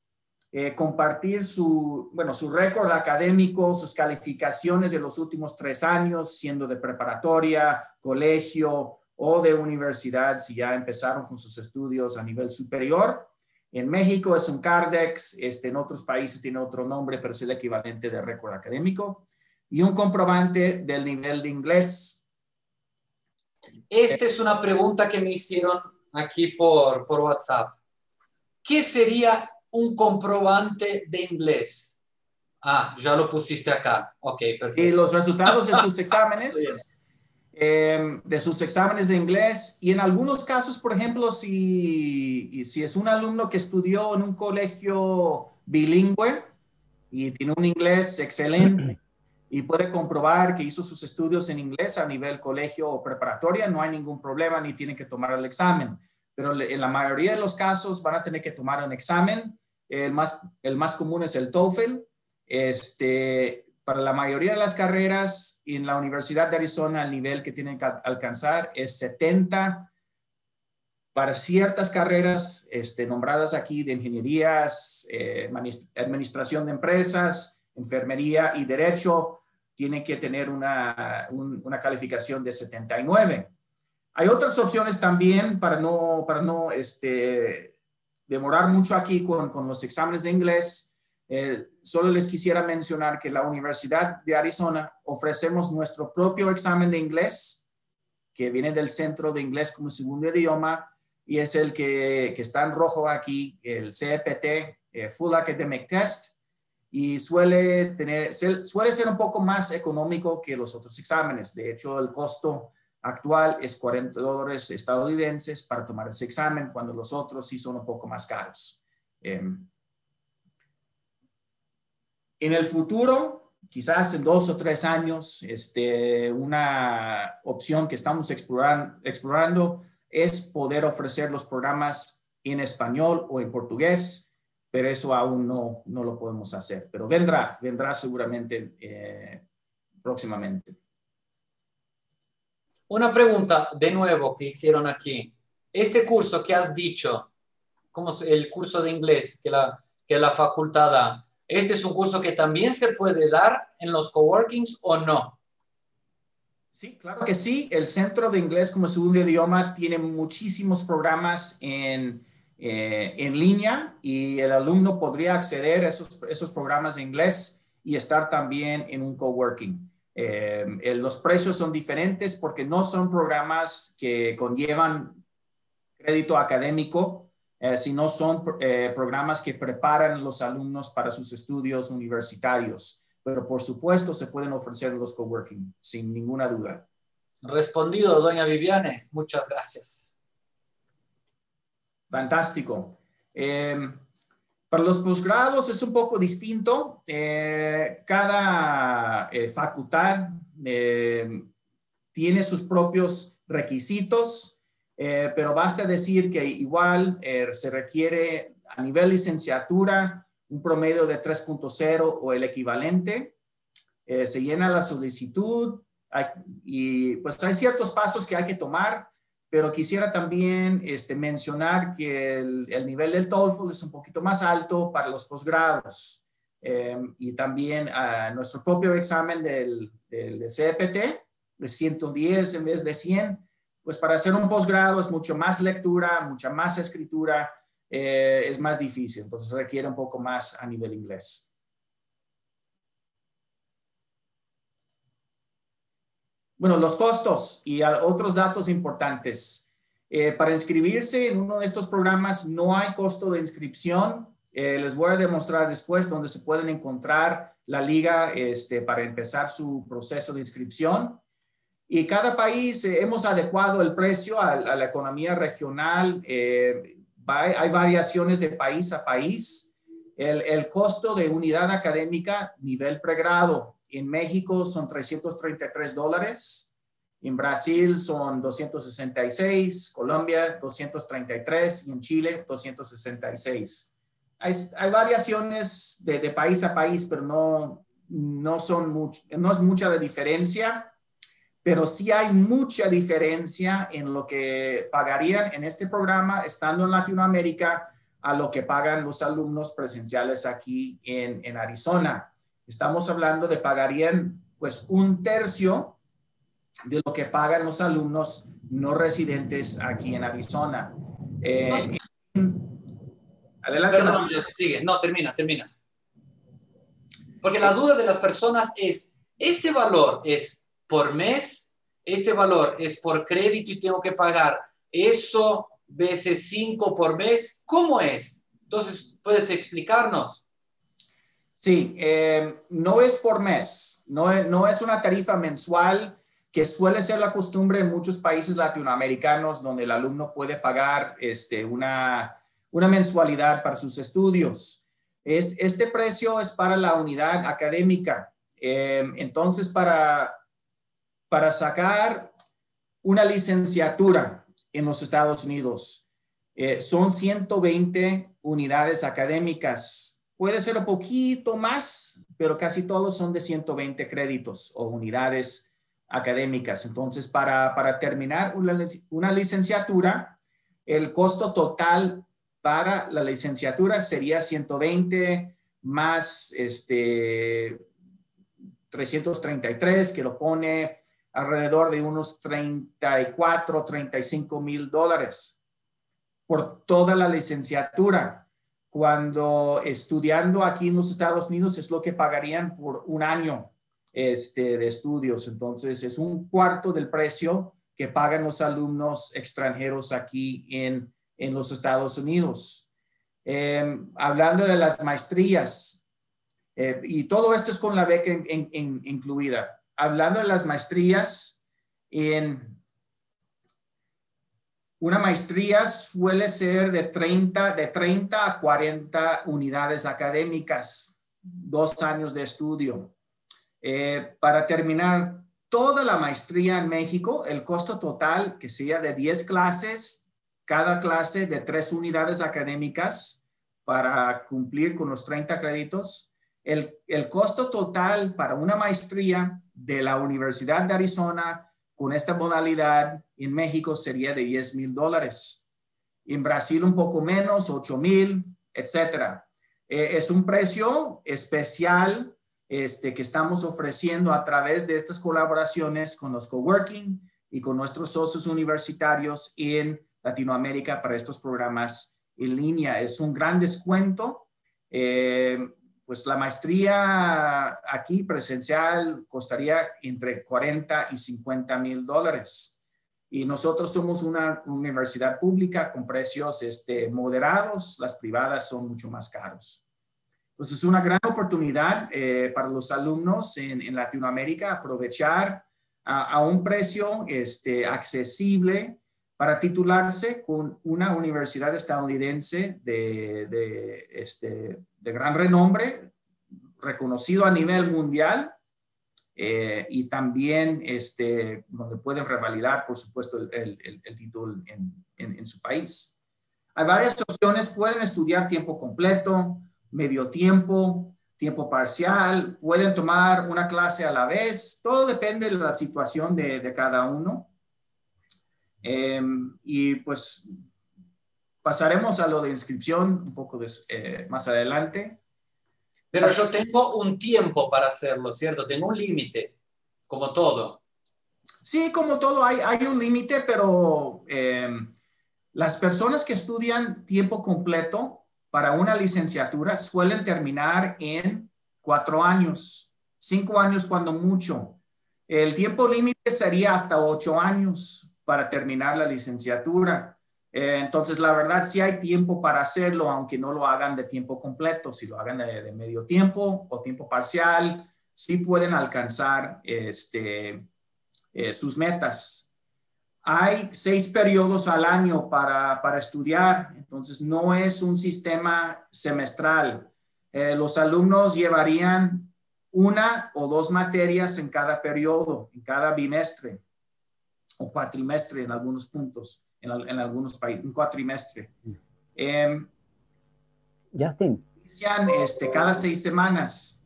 eh, compartir su, bueno, su récord académico, sus calificaciones de los últimos tres años, siendo de preparatoria, colegio o de universidad, si ya empezaron con sus estudios a nivel superior. En México es un CARDEX, este, en otros países tiene otro nombre, pero es el equivalente de récord académico. Y un comprobante del nivel de inglés esta es una pregunta que me hicieron aquí por, por WhatsApp. ¿Qué sería un comprobante de inglés? Ah, ya lo pusiste acá. Ok, perfecto. Y los resultados de sus exámenes, em, de sus exámenes de inglés. Y en algunos casos, por ejemplo, si, si es un alumno que estudió en un colegio bilingüe y tiene un inglés excelente, y puede comprobar que hizo sus estudios en inglés a nivel colegio o preparatoria, no hay ningún problema ni tiene que tomar el examen. Pero en la mayoría de los casos van a tener que tomar un examen. El más, el más común es el TOEFL. Este, para la mayoría de las carreras en la Universidad de Arizona, el nivel que tienen que alcanzar es 70. Para ciertas carreras este, nombradas aquí de ingenierías, eh, administración de empresas, enfermería y derecho, tiene que tener una, una calificación de 79. Hay otras opciones también para no, para no este, demorar mucho aquí con, con los exámenes de inglés. Eh, solo les quisiera mencionar que la Universidad de Arizona ofrecemos nuestro propio examen de inglés, que viene del Centro de Inglés como Segundo Idioma, y es el que, que está en rojo aquí, el CEPT, eh, Full Academic Test y suele, tener, suele ser un poco más económico que los otros exámenes. De hecho, el costo actual es 40 dólares estadounidenses para tomar ese examen, cuando los otros sí son un poco más caros. Em, en el futuro, quizás en dos o tres años, este, una opción que estamos explorando, explorando es poder ofrecer los programas en español o en portugués pero eso aún no, no lo podemos hacer. Pero vendrá, vendrá seguramente eh, próximamente. Una pregunta de nuevo que hicieron aquí. Este curso que has dicho, como el curso de inglés que la, que la facultad da, ¿este es un curso que también se puede dar en los coworkings o no? Sí, claro que sí. El Centro de Inglés como Segundo Idioma tiene muchísimos programas en eh, en línea y el alumno podría acceder a esos, programas de inglés y estar también en un coworking. Eh, los precios son diferentes porque no son programas que conllevan crédito académico, eh, sino son programas que preparan los alumnos para sus estudios universitarios. Pero por supuesto se pueden ofrecer los coworking, sin ninguna duda. Respondido, doña Viviane. Muchas gracias. Fantástico. Em, para los posgrados es un poco distinto. Eh, cada eh, facultad em, tiene sus propios requisitos, eh, pero basta decir que igual se requiere a nivel licenciatura un promedio de 3.0 o el equivalente. se llena la solicitud y pues hay ciertos pasos que hay que tomar pero quisiera también este, mencionar que el, el, nivel del TOEFL es un poquito más alto para los posgrados. Eh, y también uh, nuestro propio examen del, del, CPT de 110 en vez de 100, pues para hacer un posgrado es mucho más lectura, mucha más escritura, eh, es más difícil, entonces requiere un poco más a nivel inglés. Bueno, los costos y otros datos importantes. Eh, para inscribirse en uno de estos programas no hay costo de inscripción. Eh, les voy a demostrar después dónde se pueden encontrar la liga este, para empezar su proceso de inscripción. Y cada país eh, hemos adecuado el precio a, la economía regional. hay variaciones de país a país. El costo de unidad académica nivel pregrado en México son 333 dólares. En Brasil son 266, Colombia 233 y en Chile 266. Hay, hay variaciones de, de, país a país, pero no, no, son mucho, no es mucha la diferencia, pero sí hay mucha diferencia en lo que pagarían en este programa estando en Latinoamérica a lo que pagan los alumnos presenciales aquí en, en Arizona estamos hablando de pagarían pues un tercio de lo que pagan los alumnos no residentes aquí en Arizona. Eh, adelante. Perdón, no. sigue. No, termina, termina. Porque la duda de las personas es, ¿este valor es por mes? ¿Este valor es por crédito y tengo que pagar eso veces 5 por mes? ¿Cómo es? Entonces, ¿puedes explicarnos? Sí, eh, no es por mes, no es, no es una tarifa mensual que suele ser la costumbre en muchos países latinoamericanos donde el alumno puede pagar este, una, una mensualidad para sus estudios. Es, este precio es para la unidad académica. Eh, entonces, para, para sacar una licenciatura en los Estados Unidos, eh, son 120 unidades académicas Puede ser un poquito más, pero casi todos son de 120 créditos o unidades académicas. Entonces, para, para terminar una, licenciatura, el costo total para la licenciatura sería 120 más este 333, que lo pone alrededor de unos 34, 35 mil dólares por toda la licenciatura cuando estudiando aquí en los Estados Unidos es lo que pagarían por un año este, de estudios. Entonces, es un cuarto del precio que pagan los alumnos extranjeros aquí en, en los Estados Unidos. Eh, hablando de las maestrías, eh, y todo esto es con la beca in, in, incluida. Hablando de las maestrías, en una maestría suele ser de 30, de 30 a 40 unidades académicas, dos años de estudio. Eh, para terminar toda la maestría en México, el costo total, que sea de 10 clases, cada clase de tres unidades académicas para cumplir con los 30 créditos, el, el costo total para una maestría de la Universidad de Arizona con esta modalidad en México sería de 10 mil dólares. En Brasil un poco menos, 8 mil, etcétera. Eh, es un precio especial este, que estamos ofreciendo a través de estas colaboraciones con los coworking y con nuestros socios universitarios en Latinoamérica para estos programas en línea. Es un gran descuento. Eh, pues la maestría aquí presencial costaría entre 40 y 50 mil dólares. Y nosotros somos una universidad pública con precios este, moderados, las privadas son mucho más caros. Entonces es una gran oportunidad eh, para los alumnos en, Latinoamérica aprovechar a, a, un precio este, accesible para titularse con una universidad estadounidense de, de, este, de gran renombre, reconocido a nivel mundial, eh, y también este, donde pueden revalidar, por supuesto, el, el, título en, en, en, su país. Hay varias opciones, pueden estudiar tiempo completo, medio tiempo, tiempo parcial, pueden tomar una clase a la vez, todo depende de la situación de, de cada uno. Em, y pues pasaremos a lo de inscripción un poco eh, más adelante. Pero yo tengo un tiempo para hacerlo, ¿cierto? Tengo un límite, como todo. Sí, como todo, hay, hay un límite, pero em, las personas que estudian tiempo completo para una licenciatura suelen terminar en cuatro años, cinco años cuando mucho. El tiempo límite sería hasta ocho años para terminar la licenciatura. Eh, entonces, la verdad, sí hay tiempo para hacerlo, aunque no lo hagan de tiempo completo. Si lo hagan de, medio tiempo o tiempo parcial, sí pueden alcanzar este, eh, sus metas. Hay seis periodos al año para, para estudiar, entonces no es un sistema semestral. Eh, los alumnos llevarían una o dos materias en cada periodo, en cada bimestre o cuatrimestre en algunos puntos, en, algunos países, un cuatrimestre. Eh, Justin. Inician este, cada seis semanas.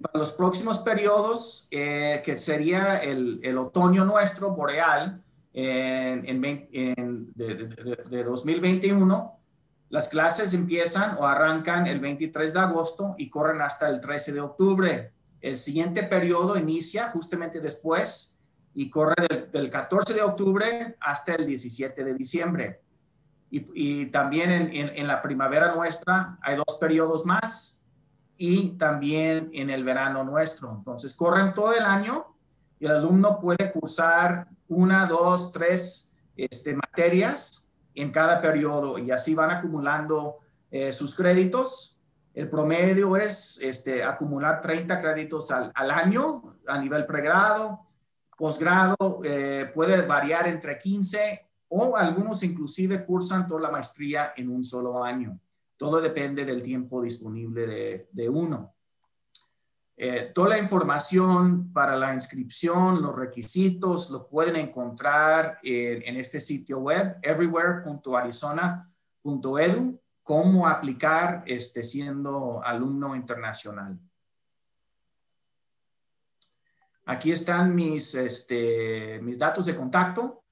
Para los próximos periodos, eh, que sería el, el, otoño nuestro, boreal, en, en, de, de 2021, las clases empiezan o arrancan el 23 de agosto y corren hasta el 13 de octubre. El siguiente periodo inicia justamente después y corre del, 14 de octubre hasta el 17 de diciembre. Y, también en, la primavera nuestra hay dos periodos más y también en el verano nuestro. Entonces corren todo el año y el alumno puede cursar una, dos, tres este, materias en cada periodo y así van acumulando eh, sus créditos. El promedio es este, acumular 30 créditos al, al año a nivel pregrado Posgrado eh, puede variar entre 15 o algunos inclusive cursan toda la maestría en un solo año. Todo depende del tiempo disponible de, uno. Eh, toda la información para la inscripción, los requisitos, lo pueden encontrar en, en este sitio web, everywhere.arizona.edu, cómo aplicar este, siendo alumno internacional. Aquí están mis, este, mis datos de contacto.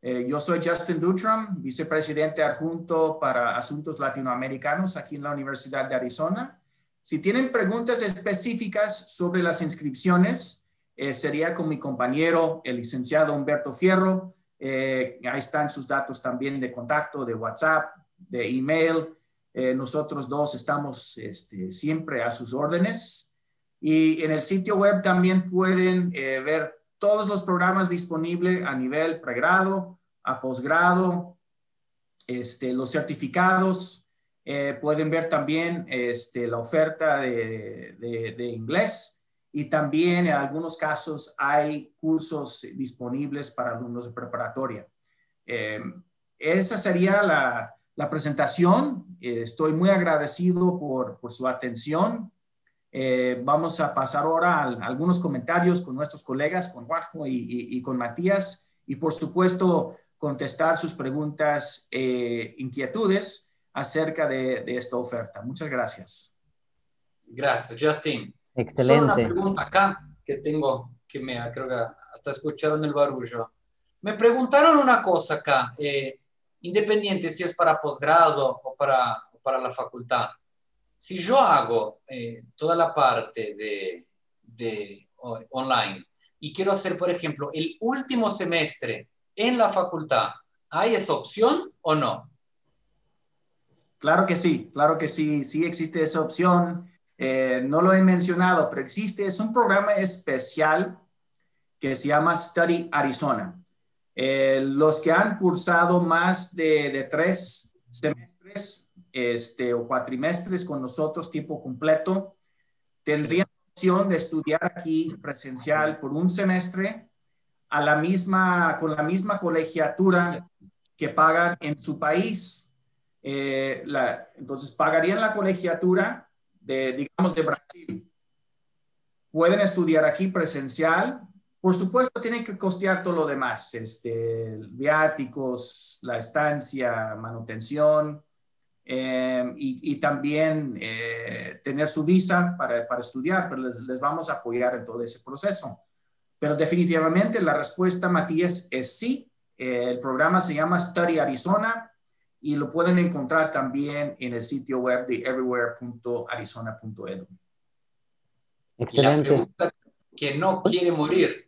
Eh, yo soy Justin Dutram, vicepresidente adjunto para asuntos latinoamericanos aquí en la Universidad de Arizona. Si tienen preguntas específicas sobre las inscripciones, eh, sería con mi compañero, el licenciado Humberto Fierro. Eh, ahí están sus datos también de contacto, de WhatsApp, de email. nosotros dos estamos este, siempre a sus órdenes. Y en el sitio web también pueden eh, ver todos los programas disponibles a nivel pregrado, a posgrado, este, los certificados. Eh, pueden ver también este, la oferta de, de, inglés y también en algunos casos hay cursos disponibles para alumnos de preparatoria. Eh, esa sería la, la presentación. estoy muy agradecido por, por su atención eh, vamos a pasar ahora a, algunos comentarios con nuestros colegas, con Juanjo y, con Matías, y por supuesto contestar sus preguntas, e inquietudes acerca de, esta oferta. Muchas gracias. Gracias, Justin. Excelente. Solo una pregunta acá que tengo, que me creo que hasta escucharon el barullo. Me preguntaron una cosa acá, eh, independiente si es para posgrado o para, o para la facultad si yo hago eh, toda la parte de, online y quiero hacer, por ejemplo, el último semestre en la facultad, ¿hay esa opción o no? Claro que sí, claro que sí, sí existe esa opción. Eh, no lo he mencionado, pero existe, es un programa especial que se llama Study Arizona. Eh, los que han cursado más de, de tres semestres este, o cuatrimestres con nosotros, tiempo completo, tendrían opción de estudiar aquí presencial por un semestre a la misma, con la misma colegiatura que pagan en su país. Eh, la, entonces, pagarían la colegiatura de, digamos, de Brasil. Pueden estudiar aquí presencial. Por supuesto, tienen que costear todo lo demás, este, viáticos, la estancia, manutención, eh, y, también eh, tener su visa para, para estudiar, pero les, les, vamos a apoyar en todo ese proceso. pero definitivamente la respuesta, Matías, es sí. Eh, el programa se llama Study Arizona y lo pueden encontrar también en el sitio web de everywhere.arizona.edu. Excelente. La pregunta que no quiere morir.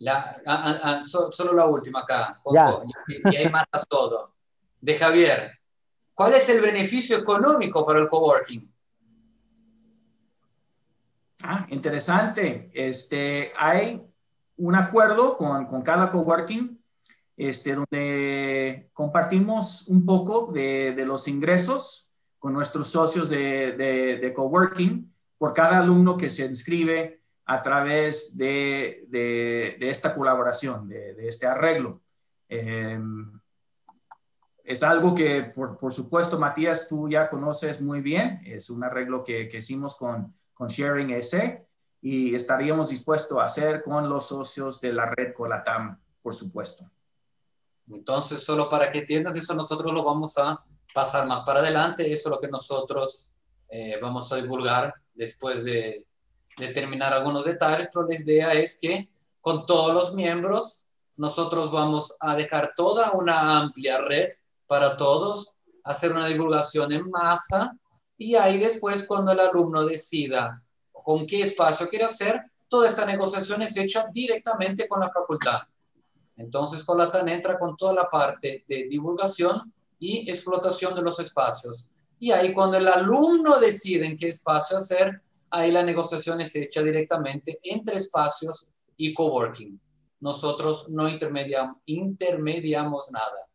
La, solo la última acá, y, ahí matas todo. De Javier, ¿cuál es el beneficio económico para el coworking? Ah, interesante. Este, hay un acuerdo con, con cada coworking este, donde compartimos un poco de, de, los ingresos con nuestros socios de, de, de, coworking por cada alumno que se inscribe a través de, esta colaboración, de, este arreglo. Em, es algo que, por, por, supuesto, Matías, tú ya conoces muy bien. Es un arreglo que, que hicimos con, con Sharing ese y estaríamos dispuestos a hacer con los socios de la red Colatam, por supuesto. Entonces, solo para que entiendas, eso nosotros lo vamos a pasar más para adelante, eso es lo que nosotros eh, vamos a divulgar después de, de terminar algunos detalles, pero la idea es que con todos los miembros nosotros vamos a dejar toda una amplia red para todos, hacer una divulgación en masa y ahí después cuando el alumno decida con qué espacio quiere hacer, toda esta negociación es hecha directamente con la facultad. Entonces Colatan entra con toda la parte de divulgación y explotación de los espacios. Y ahí cuando el alumno decide en qué espacio hacer, ahí la negociación es hecha directamente entre espacios y coworking. Nosotros no intermediamos, intermediamos nada.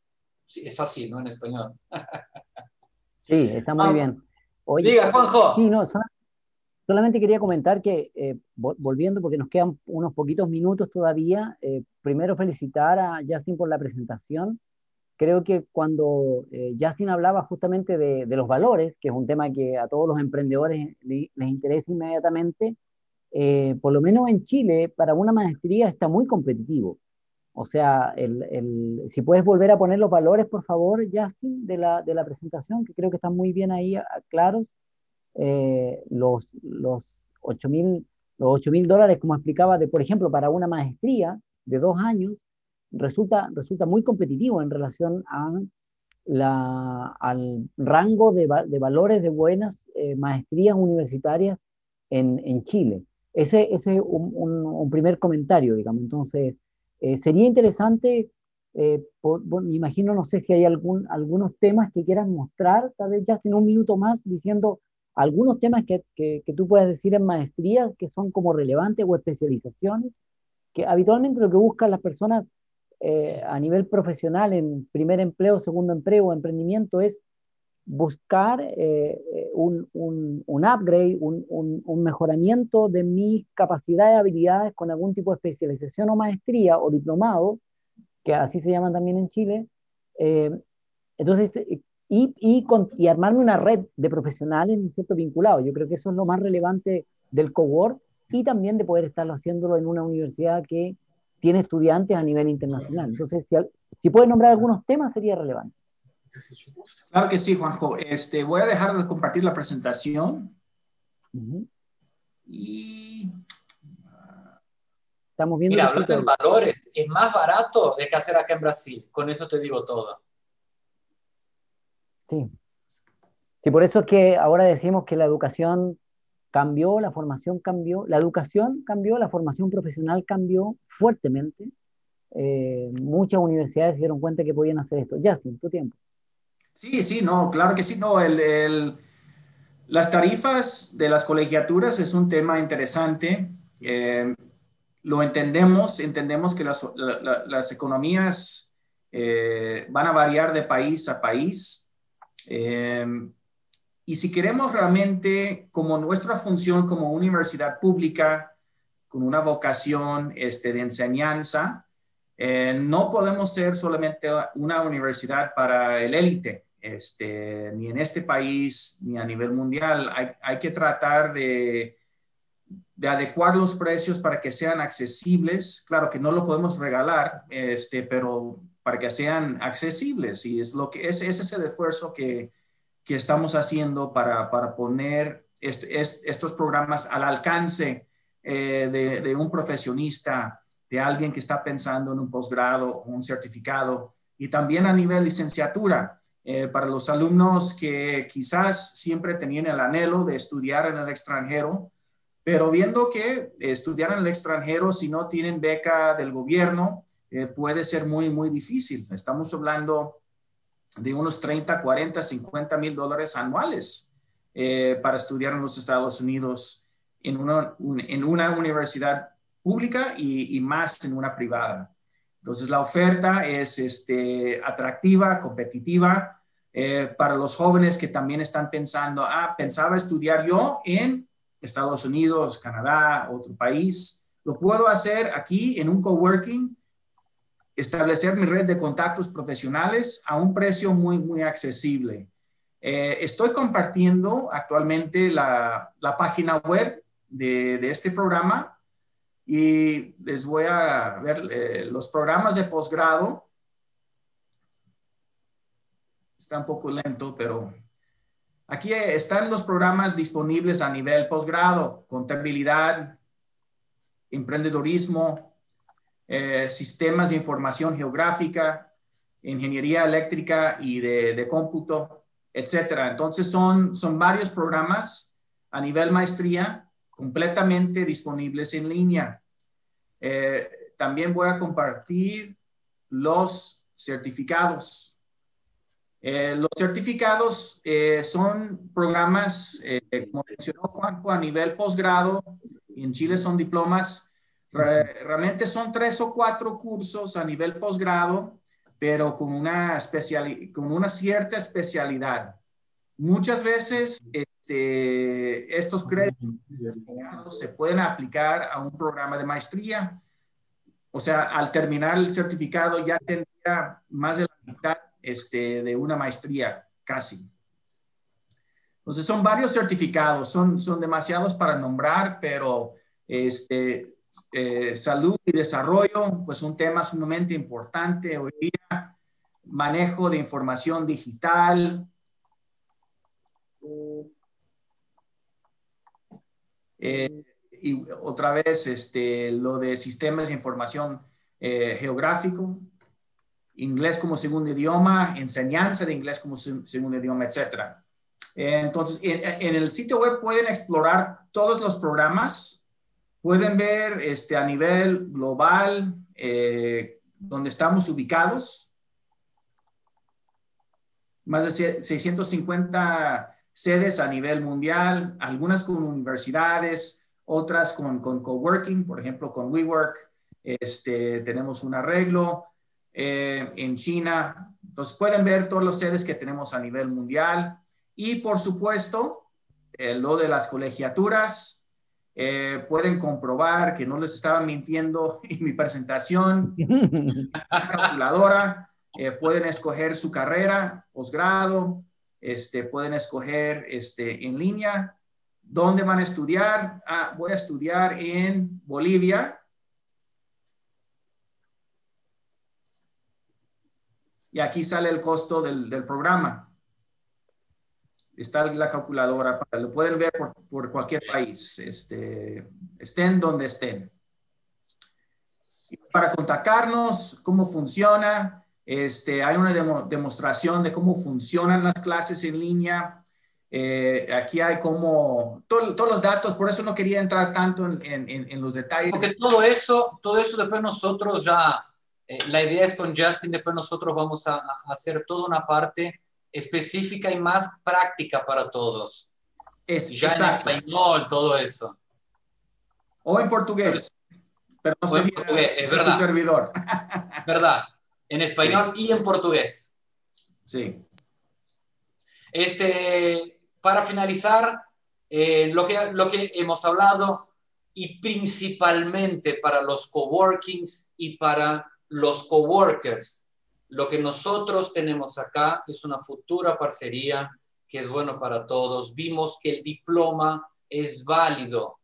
Es así, ¿no? En español. Sí, está muy bien. Diga, Juanjo. Sí, no, solamente quería comentar que, eh, volviendo, porque nos quedan unos poquitos minutos todavía, eh, primero felicitar a Justin por la presentación. Creo que cuando eh, Justin hablaba justamente de, los valores, que es un tema que a todos los emprendedores les, interesa inmediatamente, por lo menos en Chile, para una maestría está muy competitivo. O sea, el, si puedes volver a poner los valores, por favor, Justin, de la, de la presentación, que creo que están muy bien ahí claros. Eh, los, los 8 mil dólares, como explicaba, de, por ejemplo, para una maestría de dos años, resulta, resulta muy competitivo en relación a la, al rango de, de valores de buenas eh, maestrías universitarias en, en, Chile. Ese es un, un, un primer comentario, digamos. Entonces, eh, sería interesante, eh, me imagino, no sé si hay algún, algunos temas que quieras mostrar, tal vez ya sin un minuto más, diciendo algunos temas que, que, tú puedas decir en maestría que son como relevantes o especializaciones, que habitualmente lo que buscan las personas eh, a nivel profesional en primer empleo, segundo empleo o emprendimiento es buscar un, un, un, upgrade, un, un, mejoramiento de mis capacidades y habilidades con algún tipo de especialización o maestría o diplomado, que así se llaman también en Chile. Eh, entonces, y, y, con, y, armarme una red de profesionales, ¿no cierto?, vinculados. Yo creo que eso es lo más relevante del cowork y también de poder estarlo haciéndolo en una universidad que tiene estudiantes a nivel internacional. Entonces, si, si puedes nombrar algunos temas, sería relevante. Claro que sí, Juanjo. Este, voy a dejar de compartir la presentación. Y... Estamos viendo Mira, hablando en valores, es más barato de que hacer acá en Brasil. Con eso te digo todo. Sí. Sí, por eso es que ahora decimos que la educación cambió, la formación cambió, la educación cambió, la formación profesional cambió fuertemente. Eh, muchas universidades se dieron cuenta que podían hacer esto. Justin, tu tiempo. Sí, sí, no, claro que sí, no, el, las tarifas de las colegiaturas es un tema interesante. Eh, lo entendemos, entendemos que las, las economías eh, van a variar de país a país. Eh, y si queremos realmente, como nuestra función como universidad pública, con una vocación este, de enseñanza, no podemos ser solamente una universidad para el élite. Este, ni en este país, ni a nivel mundial. Hay, que tratar de, de, adecuar los precios para que sean accesibles. Claro que no lo podemos regalar, este, pero para que sean accesibles. Y es lo que es, ese es el esfuerzo que, que estamos haciendo para, para poner estos programas al alcance eh, de, de un profesionista, de alguien que está pensando en un posgrado o un certificado, y también a nivel licenciatura. Eh, para los alumnos que quizás siempre tenían el anhelo de estudiar en el extranjero, pero viendo que estudiar en el extranjero, si no tienen beca del gobierno, eh, puede ser muy, muy difícil. Estamos hablando de unos 30, 40, 50 mil dólares anuales eh, para estudiar en los Estados Unidos en una, en una universidad pública y, y, más en una privada. Entonces, la oferta es este, atractiva, competitiva eh, para los jóvenes que también están pensando, ah, pensaba estudiar yo en Estados Unidos, Canadá, otro país. Lo puedo hacer aquí en un coworking, establecer mi red de contactos profesionales a un precio muy, muy accesible. Eh, estoy compartiendo actualmente la, la página web de, de, este programa y les voy a ver eh, los programas de posgrado está un poco lento, pero aquí están los programas disponibles a nivel posgrado, contabilidad, emprendedorismo, eh, sistemas de información geográfica, ingeniería eléctrica y de, cómputo, etcétera. Entonces son, son varios programas a nivel maestría completamente disponibles en línea. Eh, también voy a compartir los certificados. Eh, los certificados eh, son programas, eh, como mencionó Juanjo, a nivel posgrado. En Chile son diplomas. realmente son tres o cuatro cursos a nivel posgrado, pero con una, con una cierta especialidad. Muchas veces este, estos créditos se pueden aplicar a un programa de maestría. O sea, al terminar el certificado ya tendría más de la mitad este, de una maestría, casi. Entonces, son varios certificados, son, son demasiados para nombrar, pero este, eh, salud y desarrollo, pues un tema sumamente importante hoy día, manejo de información digital. Eh, y otra vez, este, lo de sistemas de información eh, geográfico, inglés como segundo idioma, enseñanza de inglés como segundo idioma, etc. Entonces, en, el sitio web pueden explorar todos los programas, pueden ver este, a nivel global eh, donde estamos ubicados, más de 650 sedes a nivel mundial, algunas con universidades, otras con, con coworking, por ejemplo, con WeWork, este, tenemos un arreglo, eh, en China. Entonces pueden ver todos los sedes que tenemos a nivel mundial y por supuesto eh, lo de las colegiaturas. Eh, pueden comprobar que no les estaba mintiendo en mi presentación. La calculadora. pueden escoger su carrera, posgrado. Este, pueden escoger este, en línea. ¿Dónde van a estudiar? Ah, voy a estudiar en Bolivia y aquí sale el costo del, del programa. Está la calculadora, para, lo pueden ver por, por cualquier país, este, estén donde estén. Y para contactarnos, cómo funciona, este, hay una demostración de cómo funcionan las clases en línea. Eh, aquí hay como todos los datos, por eso no quería entrar tanto en, en, en, los detalles. Porque todo eso, todo eso después nosotros ya eh, la idea es con Justin, después nosotros vamos a, a, hacer toda una parte específica y más práctica para todos. Es, ya exacto. en español, todo eso. O en portugués. Pero no portugués, es verdad. Tu servidor. verdad. En español sí. y en portugués. Sí. Este, para finalizar, eh, lo, que, lo que hemos hablado y principalmente para los coworkings y para los coworkers. Lo que nosotros tenemos acá es una futura parcería que es bueno para todos. Vimos que el diploma es válido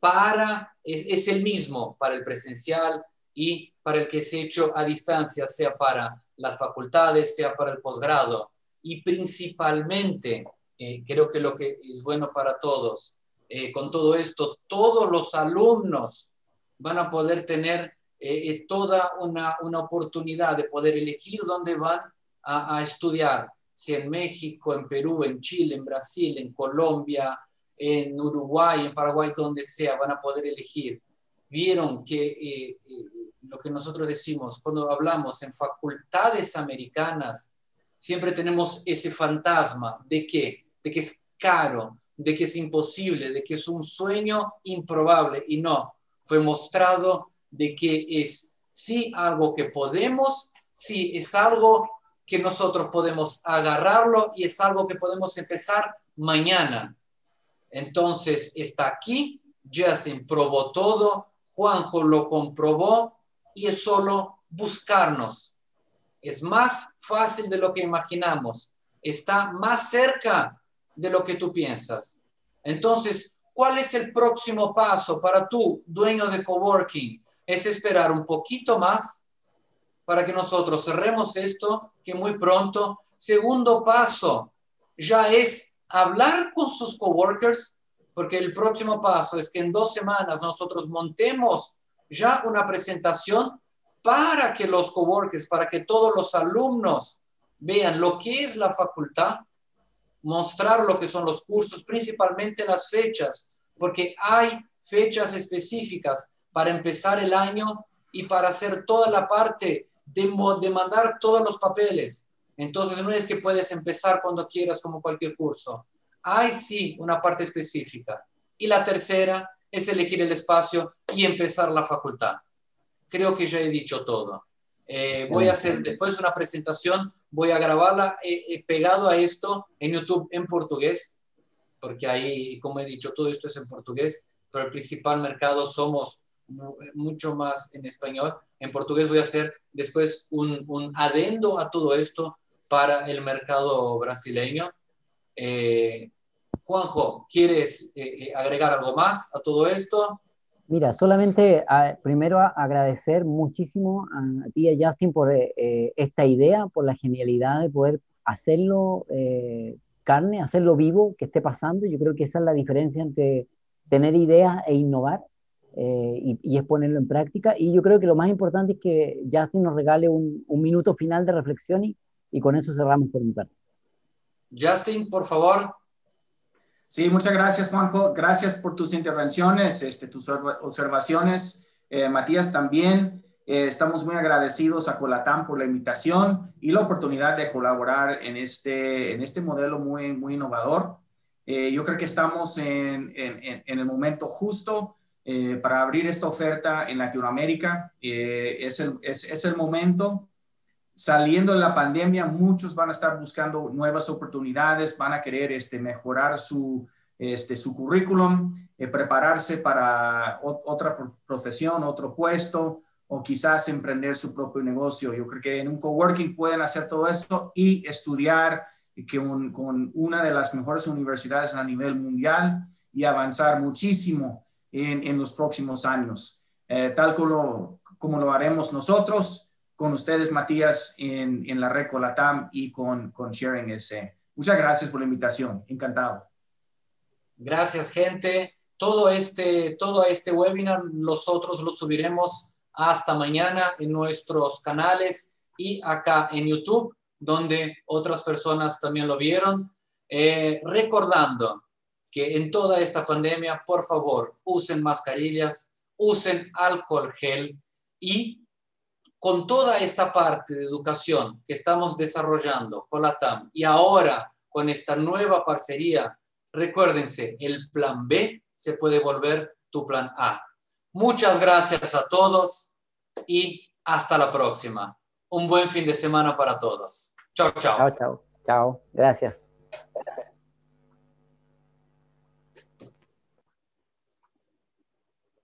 para, es, es el mismo para el presencial y para el que se hecho a distancia, sea para las facultades, sea para el posgrado. Y principalmente, eh, creo que lo que es bueno para todos, eh, con todo esto, todos los alumnos van a poder tener eh, eh, toda una, una, oportunidad de poder elegir dónde van a, estudiar, si en México, en Perú, en Chile, en Brasil, en Colombia, en Uruguay, en Paraguay, donde sea, van a poder elegir. Vieron que lo que nosotros decimos cuando hablamos en facultades americanas, siempre tenemos ese fantasma de que, de que es caro, de que es imposible, de que es un sueño improbable y no, fue mostrado de que es sí algo que podemos, sí es algo que nosotros podemos agarrarlo y es algo que podemos empezar mañana. Entonces está aquí, Justin probó todo, Juanjo lo comprobó y es solo buscarnos. Es más fácil de lo que imaginamos. Está más cerca de lo que tú piensas. Entonces, ¿cuál es el próximo paso para tú, dueño de coworking? Es esperar un poquito más para que nosotros cerremos esto, que muy pronto. Segundo paso, ya es hablar con sus coworkers, porque el próximo paso es que en dos semanas nosotros montemos ya una presentación para que los coworkers, para que todos los alumnos vean lo que es la facultad, mostrar lo que son los cursos, principalmente las fechas, porque hay fechas específicas para empezar el año y para hacer toda la parte de, de mandar todos los papeles. Entonces no es que puedes empezar cuando quieras como cualquier curso. Hay sí una parte específica. Y la tercera es elegir el espacio y empezar la facultad. Creo que ya he dicho todo. Eh, voy a hacer después una presentación, voy a grabarla eh, eh, pegado a esto en YouTube en portugués, porque ahí, como he dicho, todo esto es en portugués, pero el principal mercado somos mucho más en español. En portugués voy a hacer después un, un adendo a todo esto para el mercado brasileño. Juanjo, ¿quieres eh, eh, agregar algo más a todo esto? Mira, solamente primero agradecer muchísimo a, ti y a Justin por eh, esta idea, por la genialidad de poder hacerlo carne, hacerlo vivo, que esté pasando. Yo creo que esa es la diferencia entre tener ideas e innovar y, y, es ponerlo en práctica. Y yo creo que lo más importante es que Justin nos regale un, un minuto final de reflexión y, y con eso cerramos por mi parte. Justin, por favor. Sí, muchas gracias, Juanjo. Gracias por tus intervenciones, este, tus observaciones. Eh, Matías, también eh, estamos muy agradecidos a Colatam por la invitación y la oportunidad de colaborar en este, en este modelo muy, muy innovador. Eh, yo creo que estamos en, en, en el momento justo para abrir esta oferta en Latinoamérica. es, el, es, es el momento saliendo de la pandemia, muchos van a estar buscando nuevas oportunidades, van a querer este, mejorar su, este, su currículum, eh, prepararse para otra profesión, otro puesto o quizás emprender su propio negocio. Yo creo que en un coworking pueden hacer todo esto y estudiar que con una de las mejores universidades a nivel mundial y avanzar muchísimo en, en los próximos años, eh, tal como, como lo haremos nosotros con ustedes, Matías, en, en la red Colatam y con, con Sharing ese. Muchas gracias por la invitación. Encantado. Gracias, gente. Todo este, todo este webinar nosotros lo subiremos hasta mañana en nuestros canales y acá en YouTube, donde otras personas también lo vieron. Eh, recordando que en toda esta pandemia, por favor, usen mascarillas, usen alcohol gel y con toda esta parte de educación que estamos desarrollando con la TAM y ahora con esta nueva parcería, recuérdense, el plan B se puede volver tu plan A. Muchas gracias a todos y hasta la próxima. Un buen fin de semana para todos. Chao, chao. Chao, chao. Chao. Gracias.